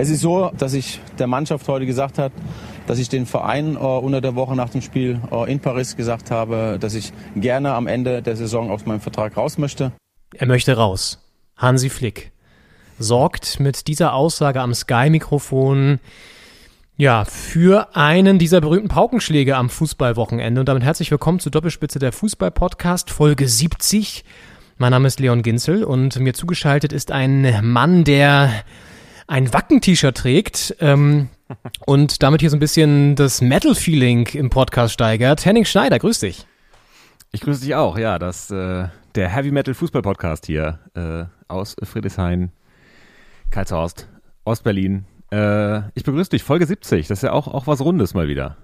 Es ist so, dass ich der Mannschaft heute gesagt habe, dass ich den Verein äh, unter der Woche nach dem Spiel äh, in Paris gesagt habe, dass ich gerne am Ende der Saison aus meinem Vertrag raus möchte. Er möchte raus. Hansi Flick sorgt mit dieser Aussage am Sky-Mikrofon ja, für einen dieser berühmten Paukenschläge am Fußballwochenende. Und damit herzlich willkommen zu Doppelspitze der Fußball-Podcast, Folge 70. Mein Name ist Leon Ginzel und mir zugeschaltet ist ein Mann, der ein Wacken-T-Shirt trägt ähm, und damit hier so ein bisschen das Metal-Feeling im Podcast steigert. Henning Schneider, grüß dich. Ich grüße dich auch, ja, das äh, der Heavy Metal Fußball Podcast hier äh, aus Friedrichshain, Karlshorst, Ostberlin. Äh, ich begrüße dich, Folge 70, das ist ja auch, auch was Rundes mal wieder.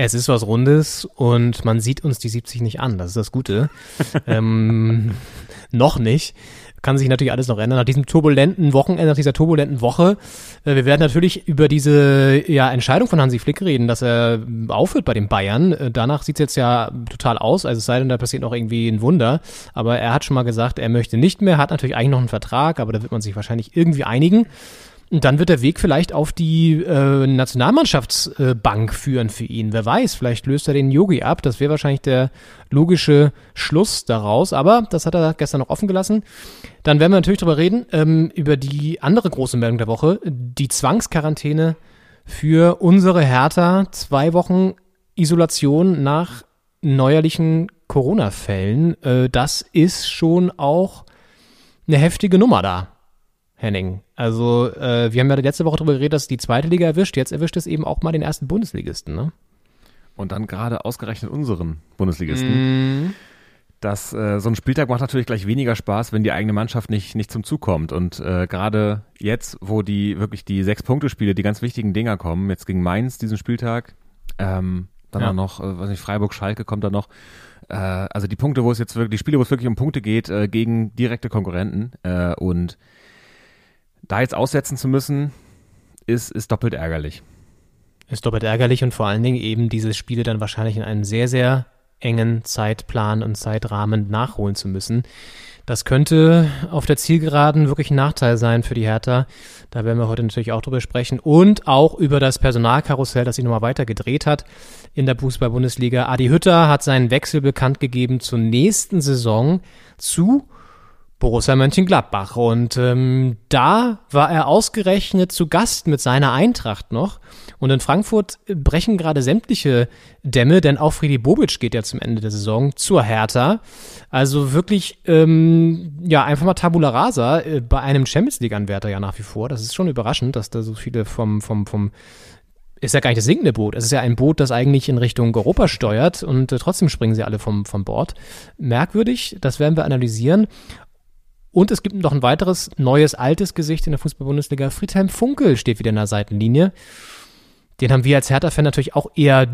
Es ist was Rundes und man sieht uns die 70 nicht an, das ist das Gute. ähm, noch nicht kann sich natürlich alles noch ändern. Nach diesem turbulenten Wochenende, nach dieser turbulenten Woche. Äh, wir werden natürlich über diese ja, Entscheidung von Hansi Flick reden, dass er aufhört bei den Bayern. Äh, danach sieht es jetzt ja total aus. Also es sei denn, da passiert noch irgendwie ein Wunder. Aber er hat schon mal gesagt, er möchte nicht mehr, hat natürlich eigentlich noch einen Vertrag, aber da wird man sich wahrscheinlich irgendwie einigen. Dann wird der Weg vielleicht auf die äh, Nationalmannschaftsbank äh, führen für ihn. Wer weiß, vielleicht löst er den Yogi ab. Das wäre wahrscheinlich der logische Schluss daraus. Aber das hat er gestern noch offen gelassen. Dann werden wir natürlich darüber reden, ähm, über die andere große Meldung der Woche. Die Zwangsquarantäne für unsere Hertha. Zwei Wochen Isolation nach neuerlichen Corona-Fällen. Äh, das ist schon auch eine heftige Nummer da. Henning. Also äh, wir haben ja letzte Woche darüber geredet, dass die zweite Liga erwischt. Jetzt erwischt es eben auch mal den ersten Bundesligisten, ne? Und dann gerade ausgerechnet unseren Bundesligisten. Mm. Das, äh, so ein Spieltag macht natürlich gleich weniger Spaß, wenn die eigene Mannschaft nicht, nicht zum Zug kommt. Und äh, gerade jetzt, wo die wirklich die Sechs-Punkte-Spiele, die ganz wichtigen Dinger kommen, jetzt gegen Mainz diesen Spieltag, ähm, dann ja. auch noch, äh, weiß nicht, Freiburg-Schalke kommt da noch. Äh, also die Punkte, wo es jetzt wirklich, die Spiele, wo es wirklich um Punkte geht, äh, gegen direkte Konkurrenten. Äh, und da jetzt aussetzen zu müssen, ist, ist doppelt ärgerlich. Ist doppelt ärgerlich und vor allen Dingen eben diese Spiele dann wahrscheinlich in einem sehr, sehr engen Zeitplan und Zeitrahmen nachholen zu müssen. Das könnte auf der Zielgeraden wirklich ein Nachteil sein für die Hertha. Da werden wir heute natürlich auch drüber sprechen. Und auch über das Personalkarussell, das sich nochmal weiter gedreht hat in der Fußball-Bundesliga. Adi Hütter hat seinen Wechsel bekannt gegeben zur nächsten Saison zu Borussia Mönchengladbach. Und ähm, da war er ausgerechnet zu Gast mit seiner Eintracht noch. Und in Frankfurt brechen gerade sämtliche Dämme, denn auch Friedi Bobic geht ja zum Ende der Saison zur Hertha. Also wirklich, ähm, ja, einfach mal Tabula Rasa äh, bei einem Champions League-Anwärter ja nach wie vor. Das ist schon überraschend, dass da so viele vom, vom, vom ist ja gar nicht das sinkende Boot. Es ist ja ein Boot, das eigentlich in Richtung Europa steuert und äh, trotzdem springen sie alle vom, vom Bord. Merkwürdig, das werden wir analysieren. Und es gibt noch ein weiteres neues, altes Gesicht in der Fußball-Bundesliga. Friedhelm Funkel steht wieder in der Seitenlinie. Den haben wir als Hertha-Fan natürlich auch eher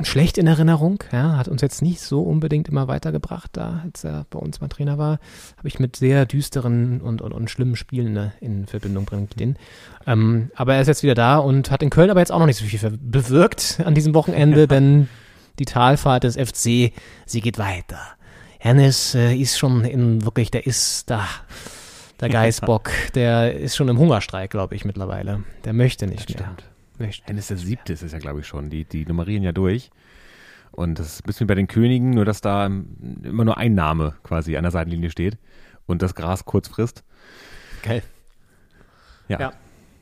schlecht in Erinnerung. Ja, hat uns jetzt nicht so unbedingt immer weitergebracht. Da, als er bei uns mal Trainer war, habe ich mit sehr düsteren und, und, und schlimmen Spielen ne, in Verbindung bringen den. Ähm, aber er ist jetzt wieder da und hat in Köln aber jetzt auch noch nicht so viel bewirkt an diesem Wochenende, denn die Talfahrt des FC, sie geht weiter. Hennes äh, ist schon in wirklich, der ist da. Der Geißbock, der ist schon im Hungerstreik, glaube ich, mittlerweile. Der möchte nicht das mehr. Möchte. Hennes der siebte ist es ja, glaube ich, schon. Die, die nummerieren ja durch. Und das ist ein bisschen wie bei den Königen, nur dass da immer nur ein Name quasi an der Seitenlinie steht und das Gras kurz frisst. Geil. Ja. ja.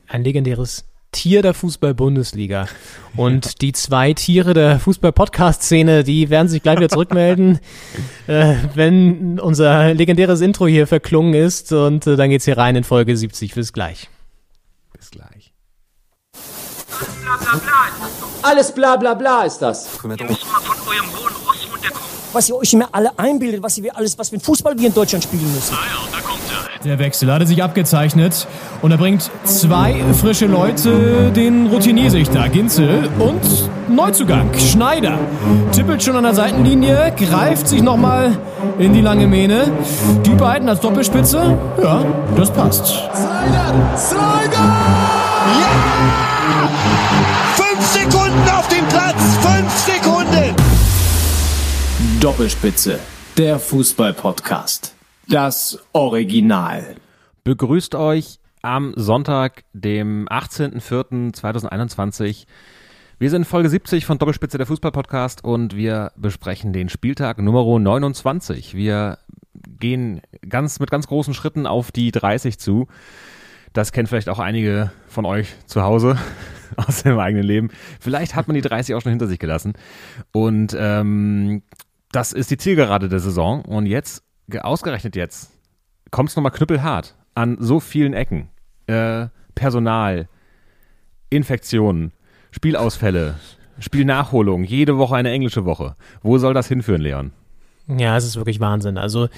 Ein legendäres Tier der Fußball-Bundesliga. Und die zwei Tiere der Fußball-Podcast-Szene, die werden sich gleich wieder zurückmelden, äh, wenn unser legendäres Intro hier verklungen ist. Und äh, dann geht's hier rein in Folge 70. Bis gleich. Bis gleich. Alles bla bla bla ist das. Ihr müsst mal von eurem hohen Ross runterkommen. Was ihr euch immer alle einbildet, was ihr alles, was für ein Fußball wir in Deutschland spielen müssen. Ah ja, da kommt. Der Wechsel hatte sich abgezeichnet und er bringt zwei frische Leute, den Routiniersichter Ginzel und Neuzugang Schneider. Tippelt schon an der Seitenlinie, greift sich nochmal in die lange Mähne. Die beiden als Doppelspitze, ja, das passt. Slider! Slider! Ja! Fünf Sekunden auf dem Platz! Fünf Sekunden! Doppelspitze, der Fußball-Podcast. Das Original. Begrüßt euch am Sonntag, dem 18.04.2021. Wir sind Folge 70 von Doppelspitze der Fußballpodcast und wir besprechen den Spieltag Nummer 29. Wir gehen ganz mit ganz großen Schritten auf die 30 zu. Das kennt vielleicht auch einige von euch zu Hause aus dem eigenen Leben. Vielleicht hat man die 30 auch schon hinter sich gelassen. Und ähm, das ist die Zielgerade der Saison. Und jetzt, ausgerechnet jetzt, kommt es nochmal knüppelhart an so vielen Ecken. Äh, Personal, Infektionen, Spielausfälle, Spielnachholung, jede Woche eine englische Woche. Wo soll das hinführen, Leon? Ja, es ist wirklich Wahnsinn. Also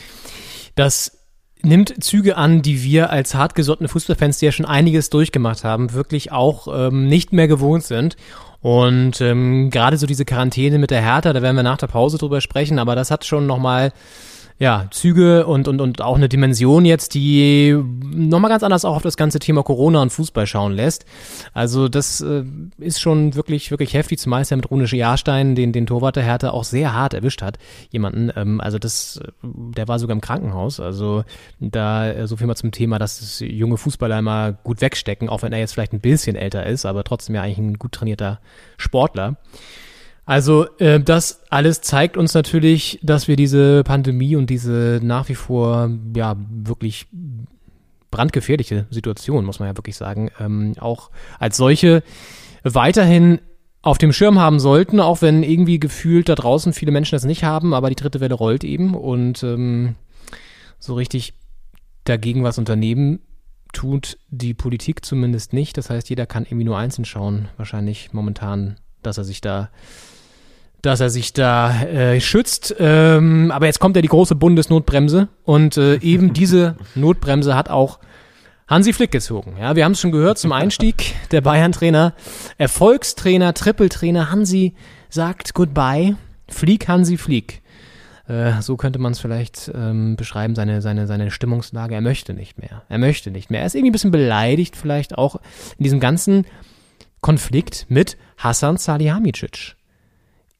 das nimmt Züge an, die wir als hartgesottene Fußballfans, die ja schon einiges durchgemacht haben, wirklich auch ähm, nicht mehr gewohnt sind. Und ähm, gerade so diese Quarantäne mit der Hertha, da werden wir nach der Pause drüber sprechen, aber das hat schon nochmal ja, Züge und, und, und auch eine Dimension jetzt, die nochmal ganz anders auch auf das ganze Thema Corona und Fußball schauen lässt. Also das äh, ist schon wirklich, wirklich heftig, zumal es ja mit Rune Jahrstein, den, den Torwart der Härte, auch sehr hart erwischt hat. Jemanden, ähm, also das, der war sogar im Krankenhaus. Also da äh, so viel mal zum Thema, dass das junge Fußballer immer gut wegstecken, auch wenn er jetzt vielleicht ein bisschen älter ist, aber trotzdem ja eigentlich ein gut trainierter Sportler. Also äh, das alles zeigt uns natürlich, dass wir diese Pandemie und diese nach wie vor ja wirklich brandgefährliche Situation, muss man ja wirklich sagen, ähm, auch als solche weiterhin auf dem Schirm haben sollten, auch wenn irgendwie gefühlt da draußen viele Menschen das nicht haben, aber die dritte Welle rollt eben und ähm, so richtig dagegen was unternehmen tut die Politik zumindest nicht. Das heißt, jeder kann irgendwie nur einzeln schauen, wahrscheinlich momentan, dass er sich da dass er sich da äh, schützt. Ähm, aber jetzt kommt ja die große Bundesnotbremse und äh, eben diese Notbremse hat auch Hansi Flick gezogen. Ja, wir haben es schon gehört zum Einstieg. Der Bayern-Trainer, Erfolgstrainer, Trippeltrainer Hansi sagt Goodbye. Flieg, Hansi, flieg. Äh, so könnte man es vielleicht ähm, beschreiben, seine, seine, seine Stimmungslage. Er möchte nicht mehr. Er möchte nicht mehr. Er ist irgendwie ein bisschen beleidigt, vielleicht auch in diesem ganzen Konflikt mit Hassan Salihamidzic.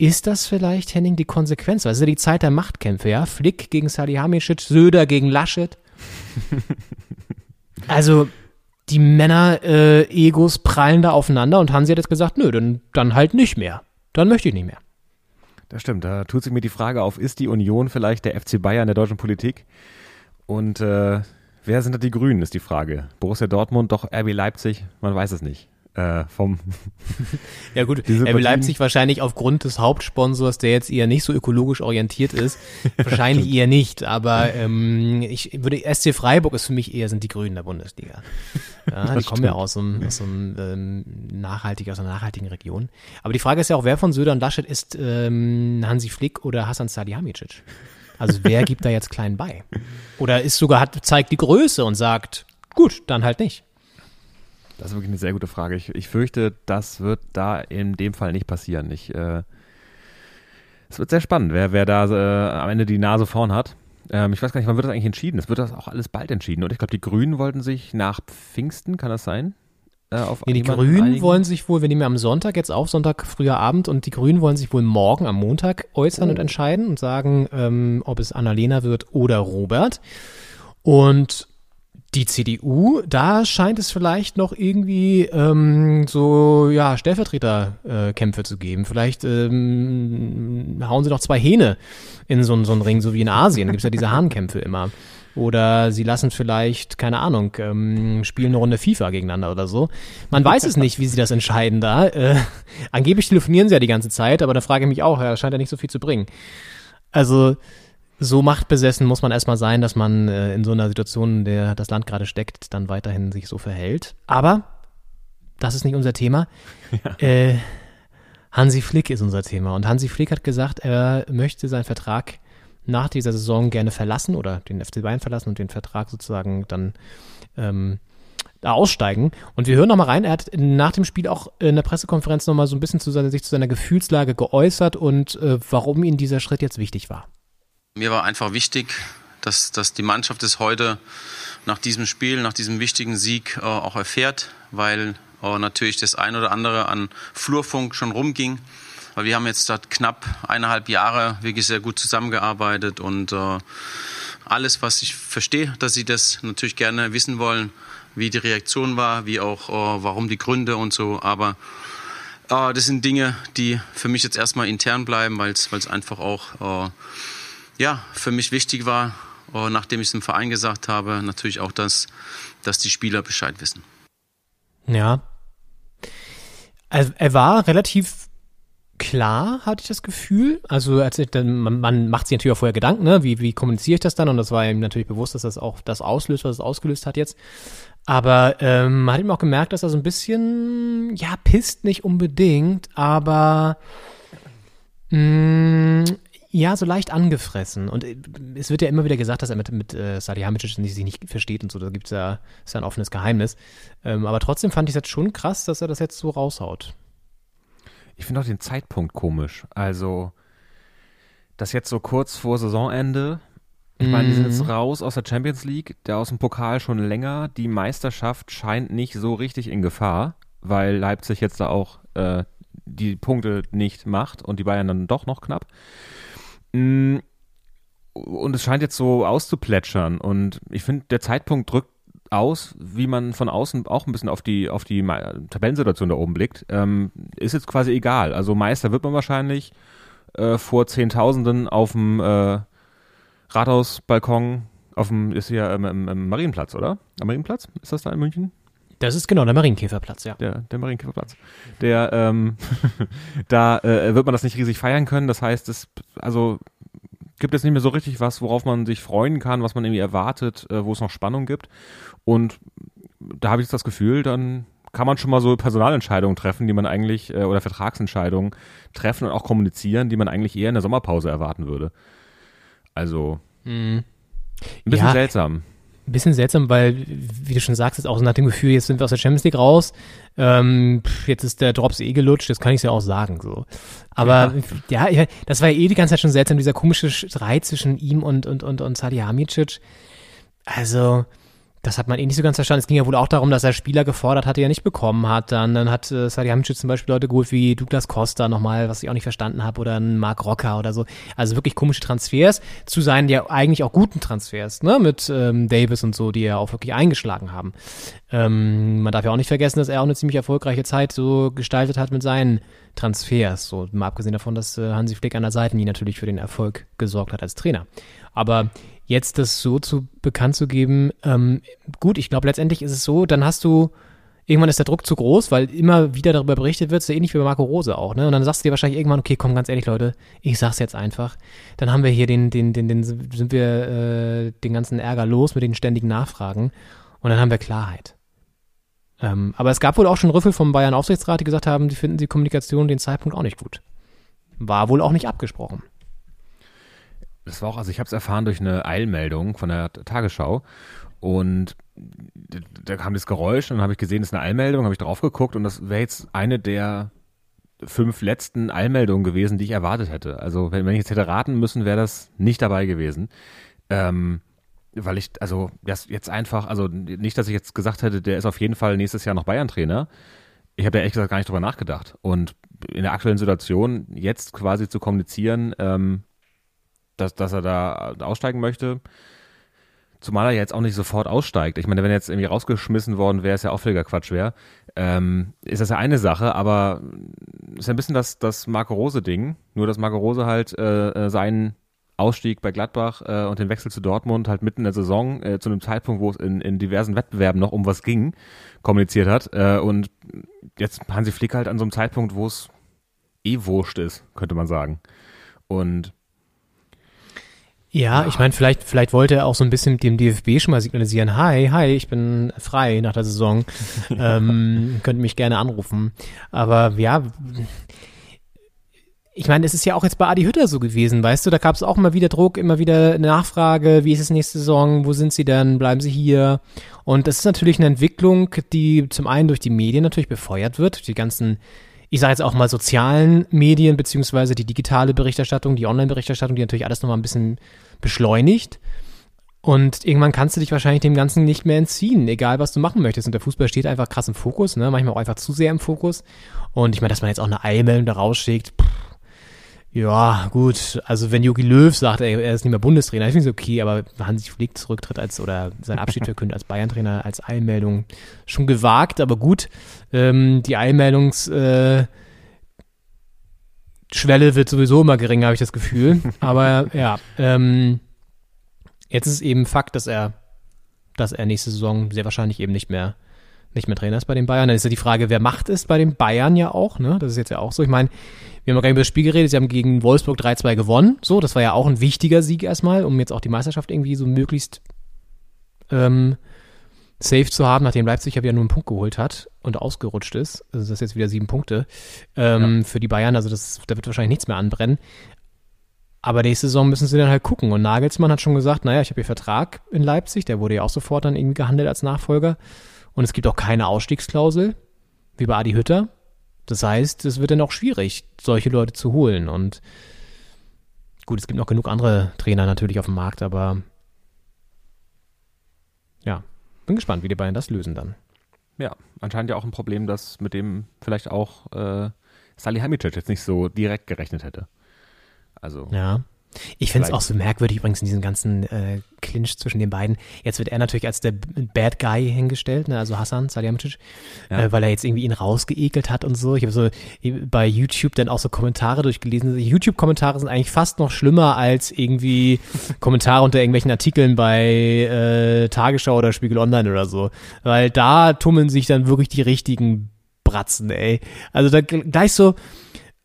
Ist das vielleicht, Henning, die Konsequenz? Ja die Zeit der Machtkämpfe, ja? Flick gegen Salihamidzic, Söder gegen Laschet. also, die Männer-Egos äh, prallen da aufeinander und Hansi hat jetzt gesagt, nö, dann, dann halt nicht mehr. Dann möchte ich nicht mehr. Das stimmt, da tut sich mir die Frage auf, ist die Union vielleicht der FC Bayern der deutschen Politik? Und äh, wer sind da die Grünen, ist die Frage. Borussia Dortmund, doch RB Leipzig, man weiß es nicht äh, vom. ja gut, RB Leipzig wahrscheinlich aufgrund des Hauptsponsors, der jetzt eher nicht so ökologisch orientiert ist, wahrscheinlich eher nicht. Aber ähm, ich würde SC Freiburg ist für mich eher sind die Grünen der Bundesliga. Ja, die kommen ja aus so einem, aus einem ähm, nachhaltig aus einer nachhaltigen Region. Aber die Frage ist ja auch, wer von Söder und Laschet ist ähm, Hansi Flick oder Hasan Salihamidzic? Also wer gibt da jetzt klein bei? Oder ist sogar hat zeigt die Größe und sagt, gut, dann halt nicht. Das ist wirklich eine sehr gute Frage. Ich, ich fürchte, das wird da in dem Fall nicht passieren. Ich, äh, es wird sehr spannend, wer, wer da äh, am Ende die Nase vorn hat. Ähm, ich weiß gar nicht, wann wird das eigentlich entschieden? Es wird das auch alles bald entschieden. Und ich glaube, die Grünen wollten sich nach Pfingsten, kann das sein? Äh, nee, die Grünen einigen? wollen sich wohl, wir nehmen ja am Sonntag jetzt auf, Sonntag früher Abend, und die Grünen wollen sich wohl morgen am Montag äußern oh. und entscheiden und sagen, ähm, ob es Annalena wird oder Robert. Und die CDU, da scheint es vielleicht noch irgendwie ähm, so ja Stellvertreterkämpfe äh, zu geben. Vielleicht ähm, hauen sie noch zwei Hähne in so, so einen Ring, so wie in Asien. Da gibt's ja diese Hahnkämpfe immer. Oder sie lassen vielleicht, keine Ahnung, ähm, spielen eine Runde FIFA gegeneinander oder so. Man weiß es nicht, wie sie das entscheiden da. Äh, angeblich telefonieren sie ja die ganze Zeit, aber da frage ich mich auch, ja, scheint ja nicht so viel zu bringen. Also so machtbesessen muss man erstmal sein, dass man äh, in so einer Situation, in der das Land gerade steckt, dann weiterhin sich so verhält. Aber das ist nicht unser Thema. Ja. Äh, Hansi Flick ist unser Thema. Und Hansi Flick hat gesagt, er möchte seinen Vertrag nach dieser Saison gerne verlassen oder den FC Bayern verlassen und den Vertrag sozusagen dann ähm, aussteigen. Und wir hören nochmal rein. Er hat nach dem Spiel auch in der Pressekonferenz nochmal so ein bisschen zu seiner, sich zu seiner Gefühlslage geäußert und äh, warum ihm dieser Schritt jetzt wichtig war. Mir war einfach wichtig, dass, dass die Mannschaft es heute nach diesem Spiel, nach diesem wichtigen Sieg äh, auch erfährt, weil äh, natürlich das ein oder andere an Flurfunk schon rumging. Weil wir haben jetzt dort knapp eineinhalb Jahre wirklich sehr gut zusammengearbeitet und äh, alles, was ich verstehe, dass sie das natürlich gerne wissen wollen, wie die Reaktion war, wie auch äh, warum die Gründe und so. Aber äh, das sind Dinge, die für mich jetzt erstmal intern bleiben, weil es einfach auch äh, ja, für mich wichtig war, nachdem ich es im Verein gesagt habe, natürlich auch, dass, dass die Spieler Bescheid wissen. Ja. Also er war relativ klar, hatte ich das Gefühl. Also als ich, dann, man, man macht sich natürlich auch vorher Gedanken, ne? wie, wie kommuniziere ich das dann? Und das war ihm natürlich bewusst, dass das auch das auslöst, was es ausgelöst hat jetzt. Aber ähm, man hat ihm auch gemerkt, dass er so ein bisschen, ja, pisst nicht unbedingt, aber mh, ja, so leicht angefressen. Und äh, es wird ja immer wieder gesagt, dass er mit, mit äh, Salihamidzic sich nicht versteht und so. Da gibt's ja, ist ja ein offenes Geheimnis. Ähm, aber trotzdem fand ich es jetzt schon krass, dass er das jetzt so raushaut. Ich finde auch den Zeitpunkt komisch. Also, das jetzt so kurz vor Saisonende. Ich meine, die sind jetzt Mhm. raus aus der Champions League, der aus dem Pokal schon länger. Die Meisterschaft scheint nicht so richtig in Gefahr, weil Leipzig jetzt da auch äh, die Punkte nicht macht und die Bayern dann doch noch knapp. Mm, Und es scheint jetzt so auszuplätschern. Und ich finde, der Zeitpunkt drückt aus, wie man von außen auch ein bisschen auf die, auf die Tabellensituation da oben blickt. Ähm, ist jetzt quasi egal. Also Meister wird man wahrscheinlich äh, vor Zehntausenden auf dem äh, Rathausbalkon, auf dem, ist hier ähm, im, im Marienplatz, oder? Am Marienplatz? Ist das da in München? Das ist genau der Marienkäferplatz, ja. der, der Marienkäferplatz. Der, ähm, da äh, wird man das nicht riesig feiern können. Das heißt, es, also gibt es nicht mehr so richtig was, worauf man sich freuen kann, was man irgendwie erwartet, äh, wo es noch Spannung gibt. Und da habe ich jetzt das Gefühl, dann kann man schon mal so Personalentscheidungen treffen, die man eigentlich, äh, oder Vertragsentscheidungen treffen und auch kommunizieren, die man eigentlich eher in der Sommerpause erwarten würde. Also, ein bisschen Ja. seltsam. Ein bisschen seltsam, weil, wie du schon sagst, ist auch so nach dem Gefühl, jetzt sind wir aus der Champions League raus, ähm, jetzt ist der Drops eh gelutscht, das kann ich ja auch sagen, so. Aber, ja, ja, das war ja eh die ganze Zeit schon seltsam, dieser komische Streit zwischen ihm und, und, und, und Salihamidzic. Also, das hat man eh nicht so ganz verstanden. Es ging ja wohl auch darum, dass er Spieler gefordert hatte, die er nicht bekommen hat. Dann, dann hat äh, Salihamidzic zum Beispiel Leute geholt wie Douglas Costa nochmal, was ich auch nicht verstanden habe, oder ein Mark Rocker oder so. Also wirklich komische Transfers zu seinen ja eigentlich auch guten Transfers, ne? Mit ähm, Davis und so, die ja auch wirklich eingeschlagen haben. Ähm, man darf ja auch nicht vergessen, dass er auch eine ziemlich erfolgreiche Zeit so gestaltet hat mit seinen Transfers. So, mal abgesehen davon, dass äh, Hansi Flick an der Seitenlinie natürlich für den Erfolg gesorgt hat als Trainer. Aber jetzt das so zu bekannt zu geben, ähm, gut, ich glaube letztendlich ist es so, dann hast du irgendwann ist der Druck zu groß, weil immer wieder darüber berichtet wird, so ähnlich wie bei Marco Rose auch, ne? Und dann sagst du dir wahrscheinlich irgendwann, okay, komm, ganz ehrlich, Leute, ich sag's jetzt einfach. Dann haben wir hier den, den, den, den sind wir äh, den ganzen Ärger los mit den ständigen Nachfragen und dann haben wir Klarheit. Ähm, aber es gab wohl auch schon Rüffel vom Bayern Aufsichtsrat, die gesagt haben, die finden die Kommunikation den Zeitpunkt auch nicht gut. War wohl auch nicht abgesprochen. Das war auch, also ich habe es erfahren durch eine Eilmeldung von der Tagesschau und da kam das Geräusch und dann habe ich gesehen, das ist eine Eilmeldung, habe ich drauf geguckt und das wäre jetzt eine der fünf letzten Eilmeldungen gewesen, die ich erwartet hätte. Also wenn, wenn ich jetzt hätte raten müssen, wäre das nicht dabei gewesen. Ähm, weil ich, also das jetzt einfach, also nicht, dass ich jetzt gesagt hätte, der ist auf jeden Fall nächstes Jahr noch Bayern-Trainer. Ich habe ja ehrlich gesagt gar nicht drüber nachgedacht. Und in der aktuellen Situation jetzt quasi zu kommunizieren, ähm, dass, dass er da aussteigen möchte. Zumal er jetzt auch nicht sofort aussteigt. Ich meine, wenn er jetzt irgendwie rausgeschmissen worden wäre, ist ja auch völliger Quatsch wäre. Ähm, ist das ja eine Sache, aber ist ja ein bisschen das, das Marco Rose-Ding. Nur, dass Marco Rose halt äh, äh, seinen Ausstieg bei Gladbach äh, und den Wechsel zu Dortmund halt mitten in der Saison, äh, zu einem Zeitpunkt, wo es in, in diversen Wettbewerben noch um was ging, kommuniziert hat. Äh, und jetzt Hansi Flick halt an so einem Zeitpunkt, wo es eh wurscht ist, könnte man sagen. Und Ja, ich meine, vielleicht, vielleicht wollte er auch so ein bisschen dem DFB schon mal signalisieren, hi, hi, ich bin frei nach der Saison, ähm, könnt mich gerne anrufen. Aber ja, ich meine, es ist ja auch jetzt bei Adi Hütter so gewesen, weißt du, da gab es auch immer wieder Druck, immer wieder eine Nachfrage, wie ist es nächste Saison, wo sind sie denn, bleiben sie hier? Und das ist natürlich eine Entwicklung, die zum einen durch die Medien natürlich befeuert wird, die ganzen ich sage jetzt auch mal sozialen Medien, beziehungsweise die digitale Berichterstattung, die Online-Berichterstattung, die natürlich alles nochmal ein bisschen beschleunigt. Und irgendwann kannst du dich wahrscheinlich dem Ganzen nicht mehr entziehen, egal was du machen möchtest. Und der Fußball steht einfach krass im Fokus, ne? manchmal auch einfach zu sehr im Fokus. Und ich meine, dass man jetzt auch eine Eilmeldung da rausschickt, pff, Ja, gut. Also wenn Jogi Löw sagt, er, er ist nicht mehr Bundestrainer, ich finde es okay, aber Hansi Flick zurücktritt als oder sein Abschied verkündet als Bayern-Trainer als Eilmeldung schon gewagt, aber gut. Ähm, die Eilmeldungs- äh, Schwelle wird sowieso immer geringer, habe ich das Gefühl. Aber ja, ähm, jetzt ist es eben Fakt, dass er, dass er nächste Saison sehr wahrscheinlich eben nicht mehr nicht mehr Trainer ist bei den Bayern. Dann ist ja die Frage, wer macht es bei den Bayern ja auch, ne? Das ist jetzt ja auch so. Ich meine, wir haben noch gar nicht über das Spiel geredet, sie haben gegen Wolfsburg 3-2 gewonnen. So, das war ja auch ein wichtiger Sieg erstmal, um jetzt auch die Meisterschaft irgendwie so möglichst ähm, safe zu haben, nachdem Leipzig ja wieder nur einen Punkt geholt hat und ausgerutscht ist. Also das ist jetzt wieder sieben Punkte ähm, für die Bayern. Also das, da wird wahrscheinlich nichts mehr anbrennen. Aber nächste Saison müssen sie dann halt gucken. Und Nagelsmann hat schon gesagt, naja, ich habe hier Vertrag in Leipzig, der wurde ja auch sofort dann irgendwie gehandelt als Nachfolger. Und es gibt auch keine Ausstiegsklausel, wie bei Adi Hütter. Das heißt, es wird dann auch schwierig, solche Leute zu holen. Und gut, es gibt noch genug andere Trainer natürlich auf dem Markt, aber ja, bin gespannt, wie die beiden das lösen dann. Ja, anscheinend ja auch ein Problem, das mit dem vielleicht auch äh, Salihamidzic jetzt nicht so direkt gerechnet hätte. Also Ja. Ich finde es auch so merkwürdig übrigens in diesem ganzen äh, Clinch zwischen den beiden. Jetzt wird er natürlich als der Bad Guy hingestellt, ne? also Hassan Salihamidzic, Ja. äh, weil er jetzt irgendwie ihn rausgeekelt hat und so. Ich habe so bei YouTube dann auch so Kommentare durchgelesen. YouTube-Kommentare sind eigentlich fast noch schlimmer als irgendwie Kommentare unter irgendwelchen Artikeln bei äh, Tagesschau oder Spiegel Online oder so. Weil da tummeln sich dann wirklich die richtigen Bratzen, ey. Also da gleich so,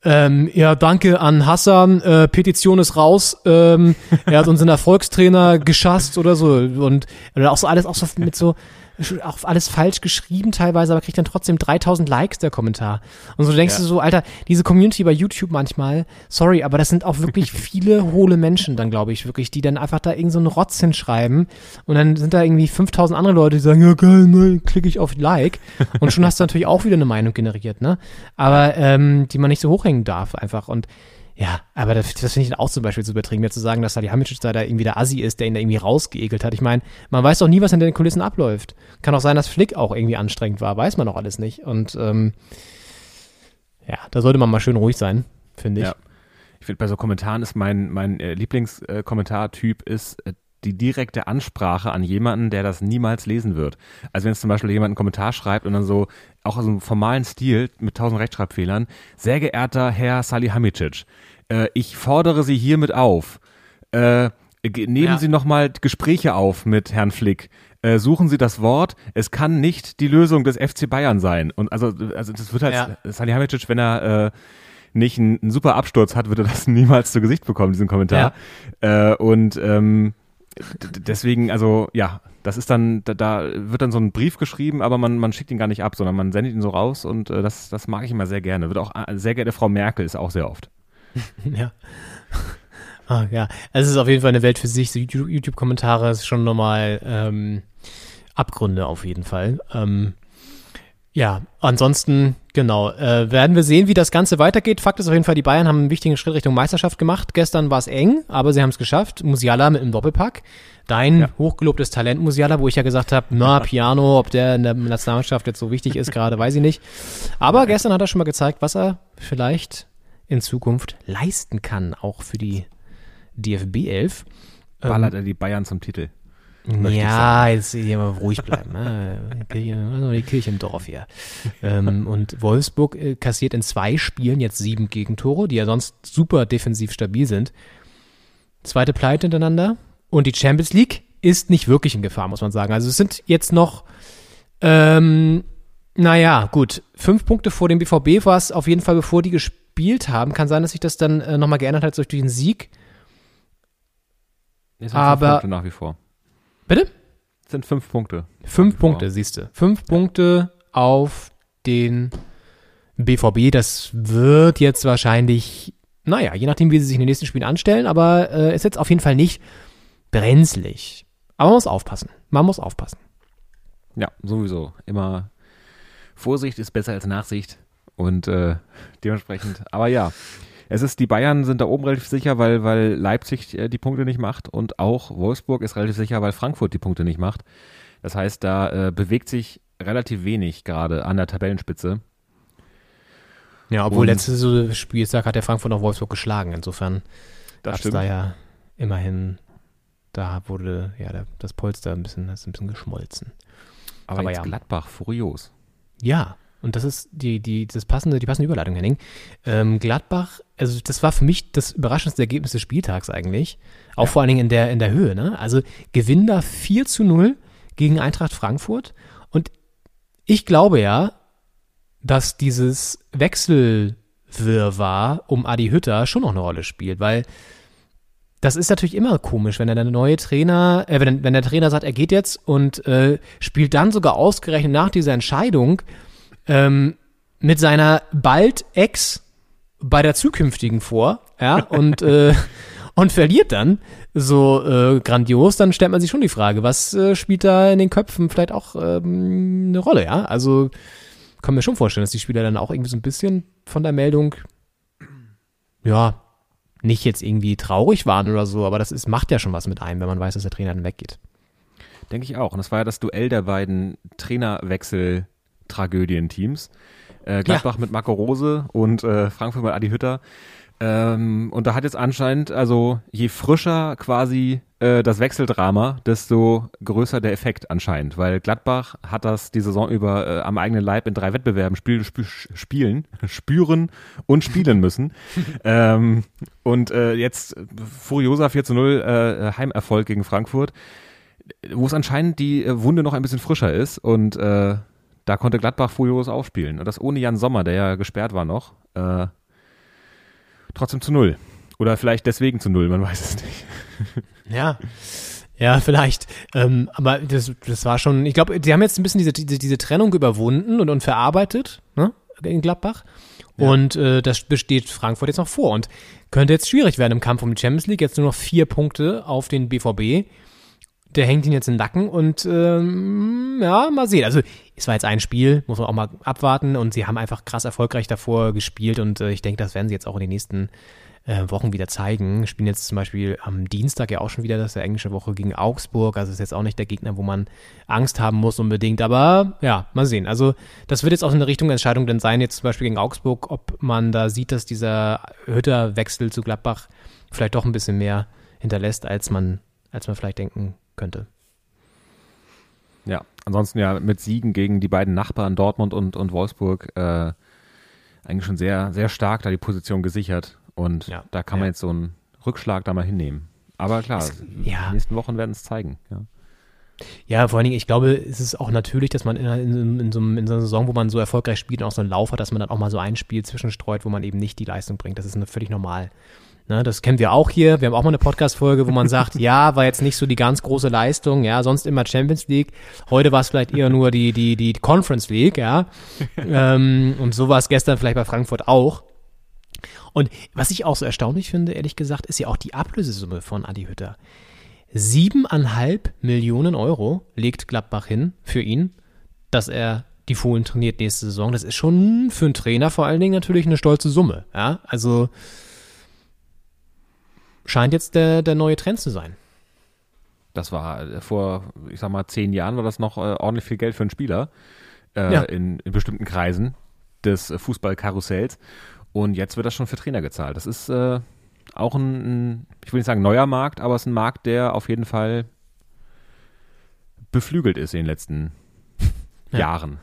ähm, ja, danke an Hassan. Äh, Petition ist raus. Ähm, er hat unseren Erfolgstrainer geschasst oder so. Und oder auch so alles auch so mit so auch alles falsch geschrieben teilweise, aber kriegt dann trotzdem 3000 Likes der Kommentar. Und so denkst Ja. du so, Alter, diese Community bei YouTube manchmal, sorry, aber das sind auch wirklich viele hohle Menschen dann, glaube ich, wirklich, die dann einfach da irgend so einen Rotz hinschreiben und dann sind da irgendwie 5000 andere Leute, die sagen, ja geil, ne, klicke ich auf Like und schon hast du natürlich auch wieder eine Meinung generiert, ne? Aber ähm, die man nicht so hochhängen darf einfach und ja, aber das, das finde ich auch zum Beispiel zu übertrieben, jetzt zu sagen, dass Salihamidzic da, da irgendwie der Assi ist, der ihn da irgendwie rausgeekelt hat. Ich meine, man weiß doch nie, was hinter den Kulissen abläuft. Kann auch sein, dass Flick auch irgendwie anstrengend war, weiß man doch alles nicht. Und ähm, ja, da sollte man mal schön ruhig sein, finde ich. Ja. Ich finde, bei so Kommentaren ist mein, mein äh, Lieblingskommentartyp ist äh, die direkte Ansprache an jemanden, der das niemals lesen wird. Also wenn es zum Beispiel jemand einen Kommentar schreibt und dann so, auch so einen formalen Stil mit tausend Rechtschreibfehlern, sehr geehrter Herr Salihamidzic, äh, ich fordere Sie hiermit auf, äh, nehmen Ja. Sie nochmal Gespräche auf mit Herrn Flick. Äh, suchen Sie das Wort. Es kann nicht die Lösung des FC Bayern sein. Und also, also das wird halt Ja. Salihamidzic, wenn er äh, nicht einen, einen super Absturz hat, wird er das niemals zu Gesicht bekommen, diesen Kommentar. Äh, und ähm, deswegen, also ja, das ist dann, da, da wird dann so ein Brief geschrieben, aber man, man schickt ihn gar nicht ab, sondern man sendet ihn so raus und äh, das, das mag ich immer sehr gerne. Wird auch, äh, sehr geehrte Frau Merkel ist auch sehr oft. Ja. Ah, ja, es ist auf jeden Fall eine Welt für sich. So YouTube- YouTube-Kommentare ist schon nochmal ähm, Abgründe auf jeden Fall. Ähm, ja, ansonsten, genau, äh, werden wir sehen, wie das Ganze weitergeht. Fakt ist auf jeden Fall, die Bayern haben einen wichtigen Schritt Richtung Meisterschaft gemacht. Gestern war es eng, aber sie haben es geschafft. Musiala mit einem Doppelpack. Dein Ja. hochgelobtes Talent, Musiala, wo ich ja gesagt habe, na, Piano, ob der in der Nationalmannschaft jetzt so wichtig ist, gerade weiß ich nicht. Aber gestern hat er schon mal gezeigt, was er vielleicht in Zukunft leisten kann, auch für die DFB 11. Ballert er die Bayern zum Titel. Ja, jetzt hier mal ruhig bleiben. ne? Die Kirche, also die Kirche im Dorf hier. ähm, und Wolfsburg äh, kassiert in zwei Spielen jetzt sieben Gegentore, die ja sonst super defensiv stabil sind. Zweite Pleite hintereinander. Und die Champions League ist nicht wirklich in Gefahr, muss man sagen. Also es sind jetzt noch, ähm, naja, gut, fünf Punkte vor dem BVB war es auf jeden Fall, bevor die gespielt haben. Kann sein, dass sich das dann äh, nochmal geändert hat durch den Sieg. Es sind Aber- fünf Punkte nach wie vor. Bitte? Es sind fünf Punkte. Fünf. Punkte, siehst du. Fünf Punkte auf den BVB. Das wird jetzt wahrscheinlich, naja, je nachdem, wie sie sich in den nächsten Spielen anstellen, aber äh, ist jetzt auf jeden Fall nicht brenzlig. Aber man muss aufpassen. Man muss aufpassen. Ja, sowieso. Immer Vorsicht ist besser als Nachsicht. Und äh, dementsprechend, aber ja, es ist, die Bayern sind da oben relativ sicher, weil, weil Leipzig äh, die Punkte nicht macht und auch Wolfsburg ist relativ sicher, weil Frankfurt die Punkte nicht macht. Das heißt, da äh, bewegt sich relativ wenig gerade an der Tabellenspitze. Ja, obwohl letztes Spieltag hat der Frankfurt noch Wolfsburg geschlagen. Insofern gab's stimmt. da ja immerhin, da wurde ja der, das Polster ein bisschen, das ist ein bisschen geschmolzen. Aber, aber ja. Gladbach, furios. Ja, und das ist die, die, das passende, die passende Überleitung, Henning. Ähm, Gladbach, also das war für mich das überraschendste Ergebnis des Spieltags eigentlich. Auch vor allen Dingen in der, in der Höhe, ne? Also Gewinn da 4 zu 0 gegen Eintracht Frankfurt. Und ich glaube ja, dass dieses Wechselwirrwarr um Adi Hütter schon noch eine Rolle spielt, weil das ist natürlich immer komisch, wenn der neue Trainer, äh, wenn, wenn der Trainer sagt, er geht jetzt und äh, spielt dann sogar ausgerechnet nach dieser Entscheidung ähm, mit seiner bald Ex bei der zukünftigen vor, ja, und, äh, und verliert dann so äh, grandios, dann stellt man sich schon die Frage, was äh, spielt da in den Köpfen vielleicht auch ähm, eine Rolle, ja? Also kann mir schon vorstellen, dass die Spieler dann auch irgendwie so ein bisschen von der Meldung, ja, nicht jetzt irgendwie traurig waren oder so, aber das ist, macht ja schon was mit einem, wenn man weiß, dass der Trainer dann weggeht. Denke ich auch. Und das war ja das Duell der beiden Trainerwechsel-Tragödien-Teams. Äh, Gladbach mit Marco Rose und äh, Frankfurt mit Adi Hütter. Ähm, und da hat jetzt anscheinend, also je frischer quasi äh, das Wechseldrama, desto größer der Effekt anscheinend. Weil Gladbach hat das die Saison über äh, am eigenen Leib in drei Wettbewerben spiel, sp spielen, spüren und spielen müssen. ähm, und äh, jetzt furioser 4 zu 0 äh, Heimerfolg gegen Frankfurt wo es anscheinend die äh, Wunde noch ein bisschen frischer ist und äh, da konnte Gladbach furios aufspielen. Und das ohne Jan Sommer, der ja gesperrt war noch. Äh, trotzdem zu null. Oder vielleicht deswegen zu null, man weiß es nicht. Ja. Ja, vielleicht. Ähm, aber das, das war schon, ich glaube, die haben jetzt ein bisschen diese, diese, diese Trennung überwunden und, und verarbeitet, ne, in Gladbach. Und äh, das besteht Frankfurt jetzt noch vor und könnte jetzt schwierig werden im Kampf um die Champions League. Jetzt nur noch vier Punkte auf den BVB. Der hängt ihn jetzt in den Nacken und ähm, ja, mal sehen. Also es war jetzt ein Spiel, muss man auch mal abwarten und sie haben einfach krass erfolgreich davor gespielt und äh, ich denke, das werden sie jetzt auch in den nächsten äh, Wochen wieder zeigen. Spielen jetzt zum Beispiel am Dienstag ja auch schon wieder das ist der englische Woche gegen Augsburg. Also ist jetzt auch nicht der Gegner, wo man Angst haben muss unbedingt. Aber ja, mal sehen. Also das wird jetzt auch in der Richtung Entscheidung dann sein, jetzt zum Beispiel gegen Augsburg, ob man da sieht, dass dieser Hütter-Wechsel zu Gladbach vielleicht doch ein bisschen mehr hinterlässt, als man, als man vielleicht denken könnte. Ja, ansonsten ja mit Siegen gegen die beiden Nachbarn Dortmund und, und Wolfsburg äh, eigentlich schon sehr, sehr stark da die Position gesichert. Und Ja, da kann man ja. jetzt so einen Rückschlag da mal hinnehmen. Aber klar, ja. die nächsten Wochen werden es zeigen. Ja. Ja, vor allen Dingen, ich glaube, es ist auch natürlich, dass man in, in, in, so, in so einer Saison, wo man so erfolgreich spielt und auch so einen Lauf hat, dass man dann auch mal so ein Spiel zwischenstreut, wo man eben nicht die Leistung bringt. Das ist eine- völlig normal. Ne, das kennen wir auch hier. Wir haben auch mal eine Podcast-Folge, wo man sagt, ja, war jetzt nicht so die ganz große Leistung, ja, sonst immer Champions League. Heute war es vielleicht eher nur die, die, die Conference League, ja. ähm, und so war es gestern vielleicht bei Frankfurt auch. Und was ich auch so erstaunlich finde, ehrlich gesagt, ist ja auch die Ablösesumme von Adi Hütter. Siebeneinhalb Millionen Euro legt Gladbach hin für ihn, dass er die Fohlen trainiert nächste Saison. Das ist schon für einen Trainer vor allen Dingen natürlich eine stolze Summe. Ja, also scheint jetzt der, der neue Trend zu sein. Das war äh, vor, ich sag mal, zehn Jahren war das noch äh, ordentlich viel Geld für einen Spieler äh, Ja. in, in bestimmten Kreisen des äh, Fußballkarussells. Und jetzt wird das schon für Trainer gezahlt. Das ist äh, auch ein, ein, ich will nicht sagen neuer Markt, aber es ist ein Markt, der auf jeden Fall beflügelt ist in den letzten Ja. Jahren.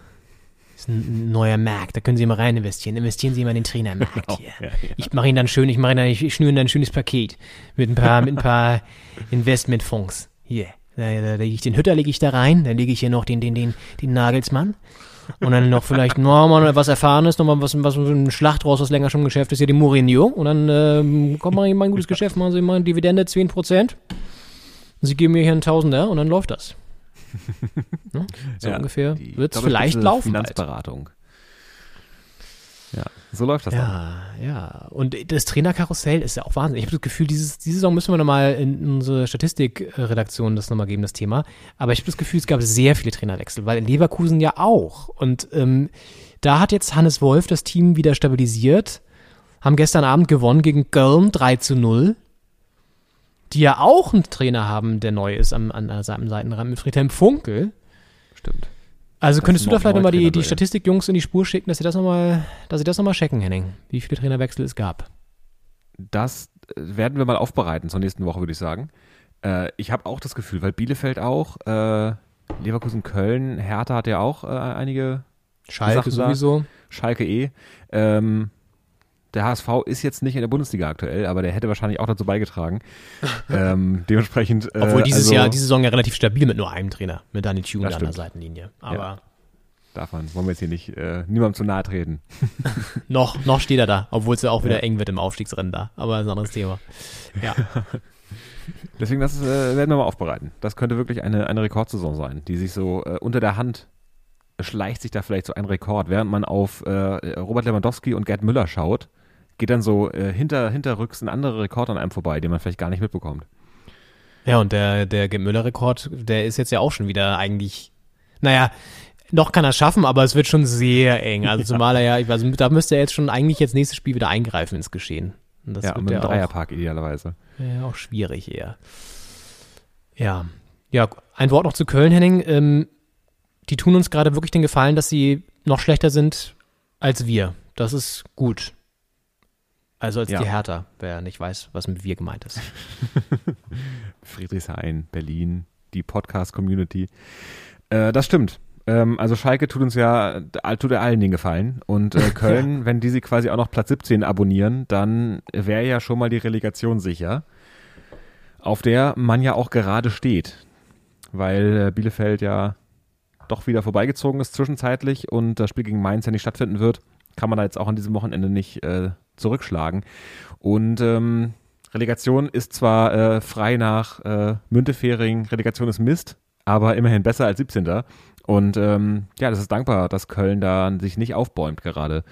Das ist ein neuer Markt, da können Sie mal rein investieren. Investieren Sie mal in den Trainermarkt hier. ja, ja. Ich mache Ihnen dann schön, ich mache Ihnen dann, ich schnüre Ihnen dann ein schönes Paket mit ein paar, mit ein paar Investmentfonds. Hier, da, da, da lege ich den Hütter lege ich da rein, dann lege ich hier noch den, den, den, den Nagelsmann. Und dann noch vielleicht noch mal was Erfahrenes, noch mal was, was ein Schlacht raus, was länger schon im Geschäft ist, hier die Mourinho. Und dann ähm, kommt mal ein gutes Geschäft, machen Sie mal eine Dividende 10%. Sie geben mir hier einen Tausender und dann läuft das. Ne? So Ja, ungefähr wird es vielleicht laufen. Finanzberatung. Ja, so läuft das dann. Ja, ja. Und das Trainerkarussell ist ja auch Wahnsinn. Ich habe das Gefühl, dieses, diese Saison müssen wir nochmal in unsere Statistikredaktion das nochmal geben, das Thema. Aber ich habe das Gefühl, es gab sehr viele Trainerwechsel, weil in Leverkusen ja auch. Und ähm, da hat jetzt Hannes Wolf das Team wieder stabilisiert, haben gestern Abend gewonnen gegen Köln 3 zu 0. Die ja auch einen Trainer haben, der neu ist am, an seinem Seitenrand mit Friedhelm Funkel. Stimmt. Also könntest du da vielleicht nochmal die, die Statistikjungs in die Spur schicken, dass sie das nochmal, dass sie das nochmal checken, Henning, wie viele Trainerwechsel es gab. Das äh, werden wir mal aufbereiten zur nächsten Woche, würde ich sagen. Äh, ich habe auch das Gefühl, weil Bielefeld auch, äh, Leverkusen, Köln, Hertha hat ja auch äh, einige, Schalke sowieso. Schalke eh. Ähm, der HSV ist jetzt nicht in der Bundesliga aktuell, aber der hätte wahrscheinlich auch dazu beigetragen. ähm, dementsprechend. Äh, Obwohl dieses also, Jahr, diese Saison ja relativ stabil mit nur einem Trainer, mit Daniel Thune Das an der. Seitenlinie. Aber Darf man, wollen wir jetzt hier nicht äh, niemandem zu nahe treten. noch, noch steht er da, obwohl es ja auch wieder eng wird im Aufstiegsrennen da. Aber das ist ein anderes Thema. Ja. Deswegen, das äh, werden wir mal aufbereiten. Das könnte wirklich eine, eine Rekordsaison sein, die sich so äh, unter der Hand schleicht sich da vielleicht so ein Rekord. Während man auf äh, Robert Lewandowski und Gerd Müller schaut, geht dann so äh, hinter, hinterrücks ein anderer Rekord an einem vorbei, den man vielleicht gar nicht mitbekommt. Ja, und der, der Müller-Rekord, der ist jetzt ja auch schon wieder eigentlich, naja, noch kann er es schaffen, aber es wird schon sehr eng. Also zumal er ja, also da müsste er jetzt schon eigentlich jetzt nächstes Spiel wieder eingreifen ins Geschehen. Und das ja, wird mit auch, Dreierpark idealerweise. ja, auch schwierig eher. Ja. Ja, ein Wort noch zu Köln, Henning. Ähm, die tun uns gerade wirklich den Gefallen, dass sie noch schlechter sind als wir. Das ist gut. Also als Ja. die Hertha, wer nicht weiß, was mit wir gemeint ist. Friedrichshain, Berlin, die Podcast-Community. Äh, das stimmt. Ähm, also Schalke tut uns ja, äh, tut er allen den Gefallen. Und äh, Köln, wenn die sie quasi auch noch Platz 17 abonnieren, dann wäre ja schon mal die Relegation sicher, auf der man ja auch gerade steht. Weil äh, Bielefeld ja doch wieder vorbeigezogen ist zwischenzeitlich und das Spiel gegen Mainz ja nicht stattfinden wird, kann man da jetzt auch an diesem Wochenende nicht äh, zurückschlagen. Und ähm, Relegation ist zwar äh, frei nach äh, Müntefering, Relegation ist Mist, aber immerhin besser als 17. Und ähm, ja, das ist dankbar, dass Köln da sich nicht aufbäumt gerade.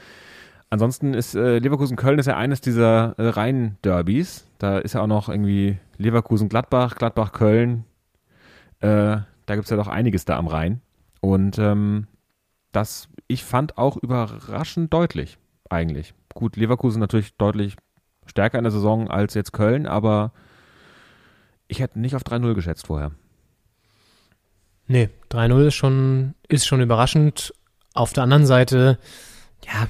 Ansonsten ist äh, Leverkusen-Köln ja eines dieser äh, Rhein-Derbys. Da ist ja auch noch irgendwie Leverkusen-Gladbach, Gladbach-Köln. Äh, da gibt es ja doch einiges da am Rhein. Und ähm, das, ich fand auch überraschend deutlich, eigentlich. Gut, Leverkusen natürlich deutlich stärker in der Saison als jetzt Köln, aber ich hätte nicht auf 3-0 geschätzt vorher. Nee, 3-0 ist schon, ist schon überraschend. Auf der anderen Seite, ja,